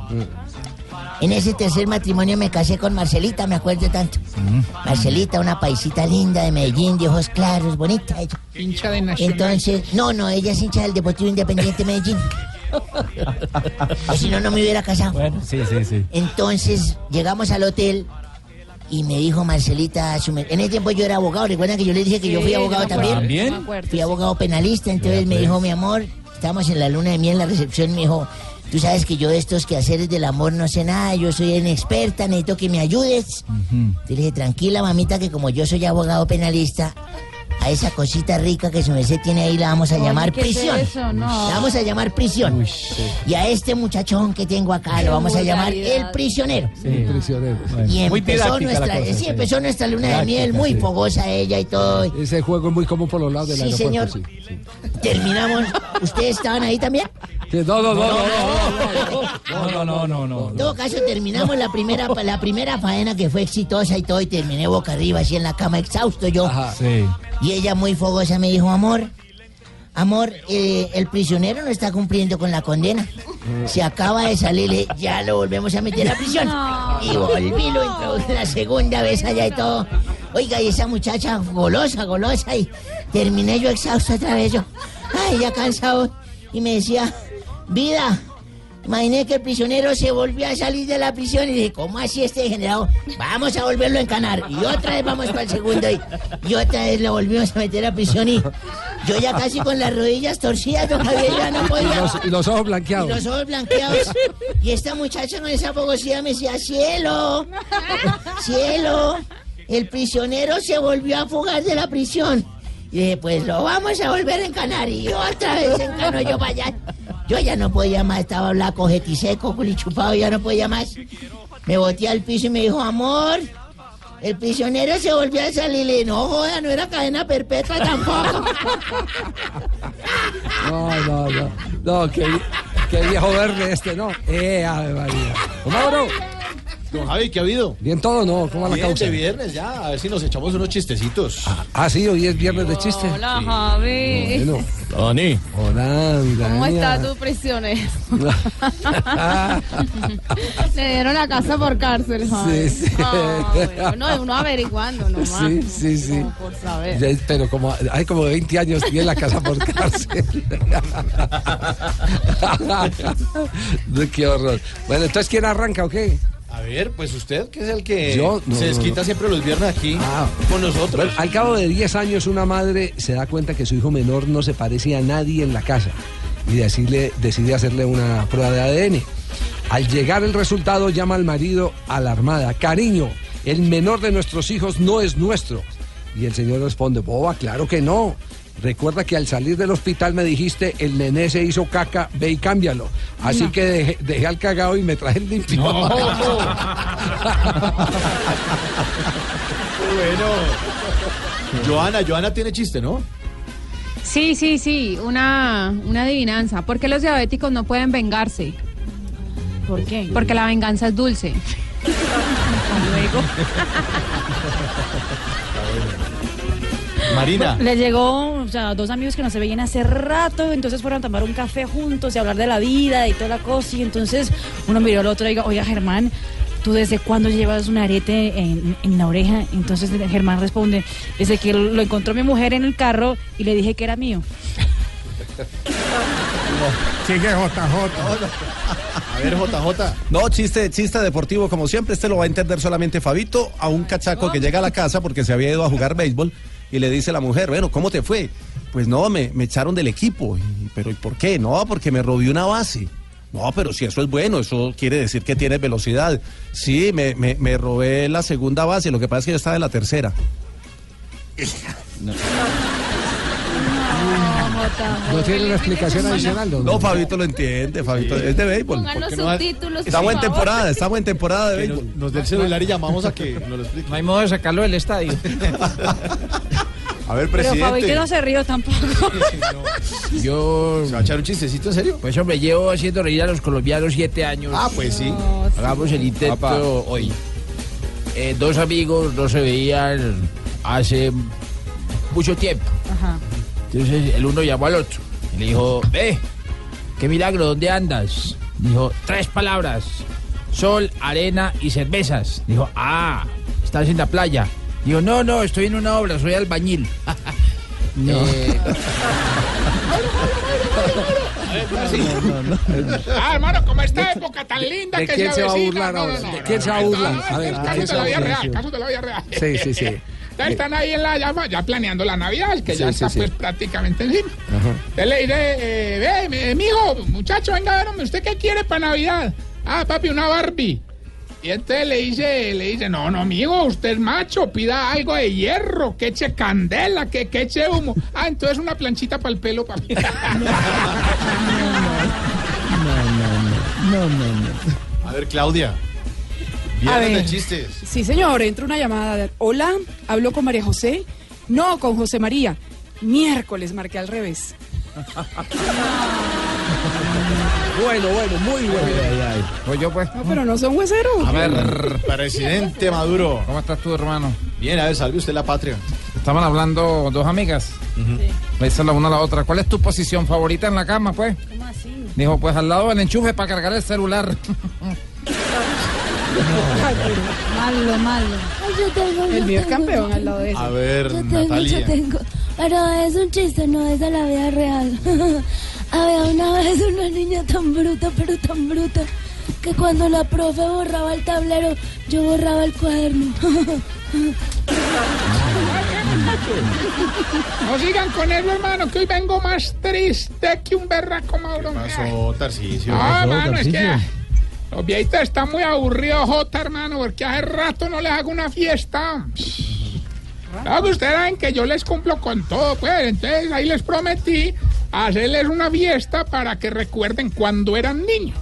En ese tercer matrimonio me casé con Marcelita, me acuerdo tanto. Marcelita, una paisita linda de Medellín, de ojos claros, bonita. ella. Hincha de Nacional. Entonces, no, no, ella es hincha del Deportivo Independiente Medellín. o si no, no me hubiera casado. Bueno, sí, sí, sí. Entonces, llegamos al hotel y me dijo Marcelita, en ese tiempo yo era abogado, recuerdan que yo le dije que yo fui abogado también. ¿También? Fui abogado penalista, entonces me dijo, mi amor, estamos en la luna de miel en la recepción, me dijo, tú sabes que yo de estos quehaceres del amor no sé nada, yo soy inexperta, necesito que me ayudes. Te dije, tranquila, mamita, que como yo soy abogado penalista, a esa cosita rica que su merced tiene ahí la vamos a Oye, llamar ¿qué es prisión. eso? No. La vamos a llamar prisión. Y a este muchachón que tengo acá lo vamos a llamar el prisionero. Sí. Prisionero. Y empezó nuestra, cosa, sí, sí. empezó nuestra luna de miel, muy sí. fogosa ella y todo. Ese juego es muy común por los lados del Sí, aeropuerto. señor. sí, sí. Terminamos. ¿Ustedes estaban ahí también? No, no, no, no, No, no, no, no, no. En todo caso, terminamos la primera, la primera faena que fue exitosa y todo, y terminé boca arriba, así en la cama, exhausto yo. Sí. Y ella muy fogosa me dijo, amor, amor, eh, el prisionero no está cumpliendo con la condena. Se acaba de salir, le- ya lo volvemos a meter a prisión. Y volví, lo introduje la segunda vez allá y todo. Oiga, y esa muchacha golosa, golosa, y terminé yo exhausto otra vez yo. Ay, ya cansado. Y me decía, vida, Imaginé que el prisionero se volvió a salir de la prisión y dije, ¿cómo así este degenerado? Vamos a volverlo a encanar. Y otra vez vamos para el segundo y, y otra vez lo volvimos a meter a prisión y yo ya casi con las rodillas torcidas, don Javier, ya no Y podía. los, y los ojos Y blanqueados. los ojos blanqueados. Y esta muchacha con esa fogosidad me decía, cielo, cielo, el prisionero se volvió a fugar de la prisión. Y dije, pues lo vamos a volver a encanar. Y otra vez se encanó yo para allá. Yo ya no podía más, estaba blanco, jetiseco, culichupado, ya no podía más. Me boté al piso y me dijo, amor, el prisionero se volvió a salir. Dije, no joda, no era cadena perpetua tampoco. No, no, no. No, qué, qué viejo verde este, ¿no? Eh, Ave María. ¿Cómo bro? Don Javi, ¿qué ha habido? Bien todo, ¿no? ¿Cómo va la causa? de viernes ya, a ver si nos echamos unos chistecitos. Ah, sí, hoy es viernes de chiste. Hola, Javi. Bueno. Dani. Hola, ¿Cómo Dania. está tu prisionero? Le dieron la casa por cárcel, Javi. Sí, sí. Ah, bueno, no, uno averiguando nomás. Sí, sí, sí. Como por saber. Ya, Pero como hay como 20 años en la casa por cárcel. Qué horror. Bueno, entonces ¿quién arranca o qué? A ver, pues usted, que es el que Yo, no, se desquita no. siempre los viernes aquí con nosotros. Bueno, al cabo de 10 años una madre se da cuenta que su hijo menor no se parece a nadie en la casa y decirle, decide hacerle una prueba de ADN. Al llegar el resultado llama al marido alarmada, cariño, el menor de nuestros hijos no es nuestro. Y el señor responde, boba, claro que no. Recuerda que al salir del hospital me dijiste, el nené se hizo caca, ve y cámbialo. Así No. que dejé, dejé al cagado y me traje el limpio. bueno. Joana, Joana tiene chiste, ¿no? Sí, sí, sí, una, una adivinanza. ¿Por qué los diabéticos no pueden vengarse? ¿Por qué? Porque la venganza es dulce. Luego. Marina. Le llegó, o sea, dos amigos que no se veían hace rato, entonces fueron a tomar un café juntos y hablar de la vida y toda la cosa. Y entonces uno miró al otro y dijo, oiga, Germán, ¿tú desde cuándo llevas un arete en, en la oreja? Entonces Germán responde, desde que lo encontró mi mujer en el carro y le dije que era mío. Sigue JJ. A ver, JJ. No, chiste, chiste deportivo como siempre. Este lo va a entender solamente Fabito, a un cachaco que llega a la casa porque se había ido a jugar béisbol y le dice la mujer, bueno, ¿cómo te fue? Pues no, me, me echaron del equipo. Y, pero ¿y por qué? No, porque me robé una base. No, pero si eso es bueno, eso quiere decir que tienes velocidad. Sí, me, me, me robé la segunda base, lo que pasa es que yo estaba en la tercera. No tiene una explicación adicional, don- No, Fabito lo entiende, Fabito, es de béisbol. Pongan los ¿Por qué no subtítulos, Estamos en temporada, estamos en temporada de béisbol. nos, nos dé el celular y llamamos a que nos lo explique. No hay modo de sacarlo del estadio. A ver, Pero Fabito presidente. no se rió tampoco. Yo. ¿Se va a echar un chistecito en serio? Pues hombre, llevo haciendo reír a los colombianos siete años. Ah, pues sí. Hagamos el intento Papá. hoy. Eh, dos amigos no se veían hace mucho tiempo. Ajá. Entonces el uno llamó al otro y le dijo, ve, qué milagro, ¿dónde andas? Dijo, tres palabras, sol, arena y cervezas. Dijo, ah, estás en la playa. Dijo, no, no, estoy en una obra, soy albañil. Eh, Ah, hermano, como esta época tan linda ¿De que quién se va a burlar No, ahora? no, no, ¿De no, quién no, se va a no, burlar? no, A ver, ¿de quién Casos de la vida real, casos de la vida real. Sí, sí, sí. Entonces están ahí en la llama, ya planeando la Navidad, que Sí, ya sí, está sí. pues prácticamente encima. Ajá. Le diré, eh, ve, mi- mijo, muchacho, venga a ver, hombre, ¿usted qué quiere para Navidad? Ah, papi, una Barbie. Y entonces le dice, le dice, no, no, amigo, usted es macho, pida algo de hierro, que eche candela, que, que eche humo. Ah, entonces una planchita para el pelo, papi. no, no, no. A ver, Claudia. Viernes de chistes. Sí, señor, entra una llamada. Hola, hablo con María José. No, con José María. Miércoles, marqué al revés. Bueno, bueno, muy bueno. Pues yo pues. No, pero no son hueseros. A ver, presidente Maduro. ¿Cómo estás tú, hermano? Bien, a ver, salve usted la patria. Estaban hablando dos amigas. Le dice la una a la otra, ¿cuál es tu posición favorita en la cama, pues? ¿Cómo así? Dijo, pues al lado del enchufe para cargar el celular. Malo, malo. yo tengo, El mío es campeón al lado de eso. A ver, Yo tengo, Natalia. yo tengo. Pero es un chiste, no es de la vida real. Había una vez una niña tan bruta, pero tan bruta, que cuando la profe borraba el tablero, yo borraba el cuaderno. No sigan con eso, hermano, que hoy vengo más triste que un berraco Mauro. Pasó, Tarcicio. Ah, Pasó, mano, es que los viejitos están muy aburridos, Jota, hermano, porque hace rato no les hago una fiesta. Claro que ustedes saben que yo les cumplo con todo, pues. Entonces ahí les prometí hacerles una fiesta para que recuerden cuando eran niños.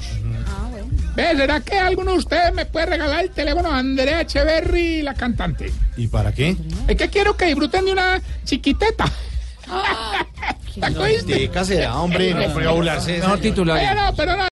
¿Ves? ¿Será que alguno de ustedes me puede regalar el teléfono a Andrea Echeverry, la cantante? ¿Y para qué? Es que quiero que disfruten de una chiquiteta. Será, hombre, no de Mejor esa- titular. Pero no, pero no.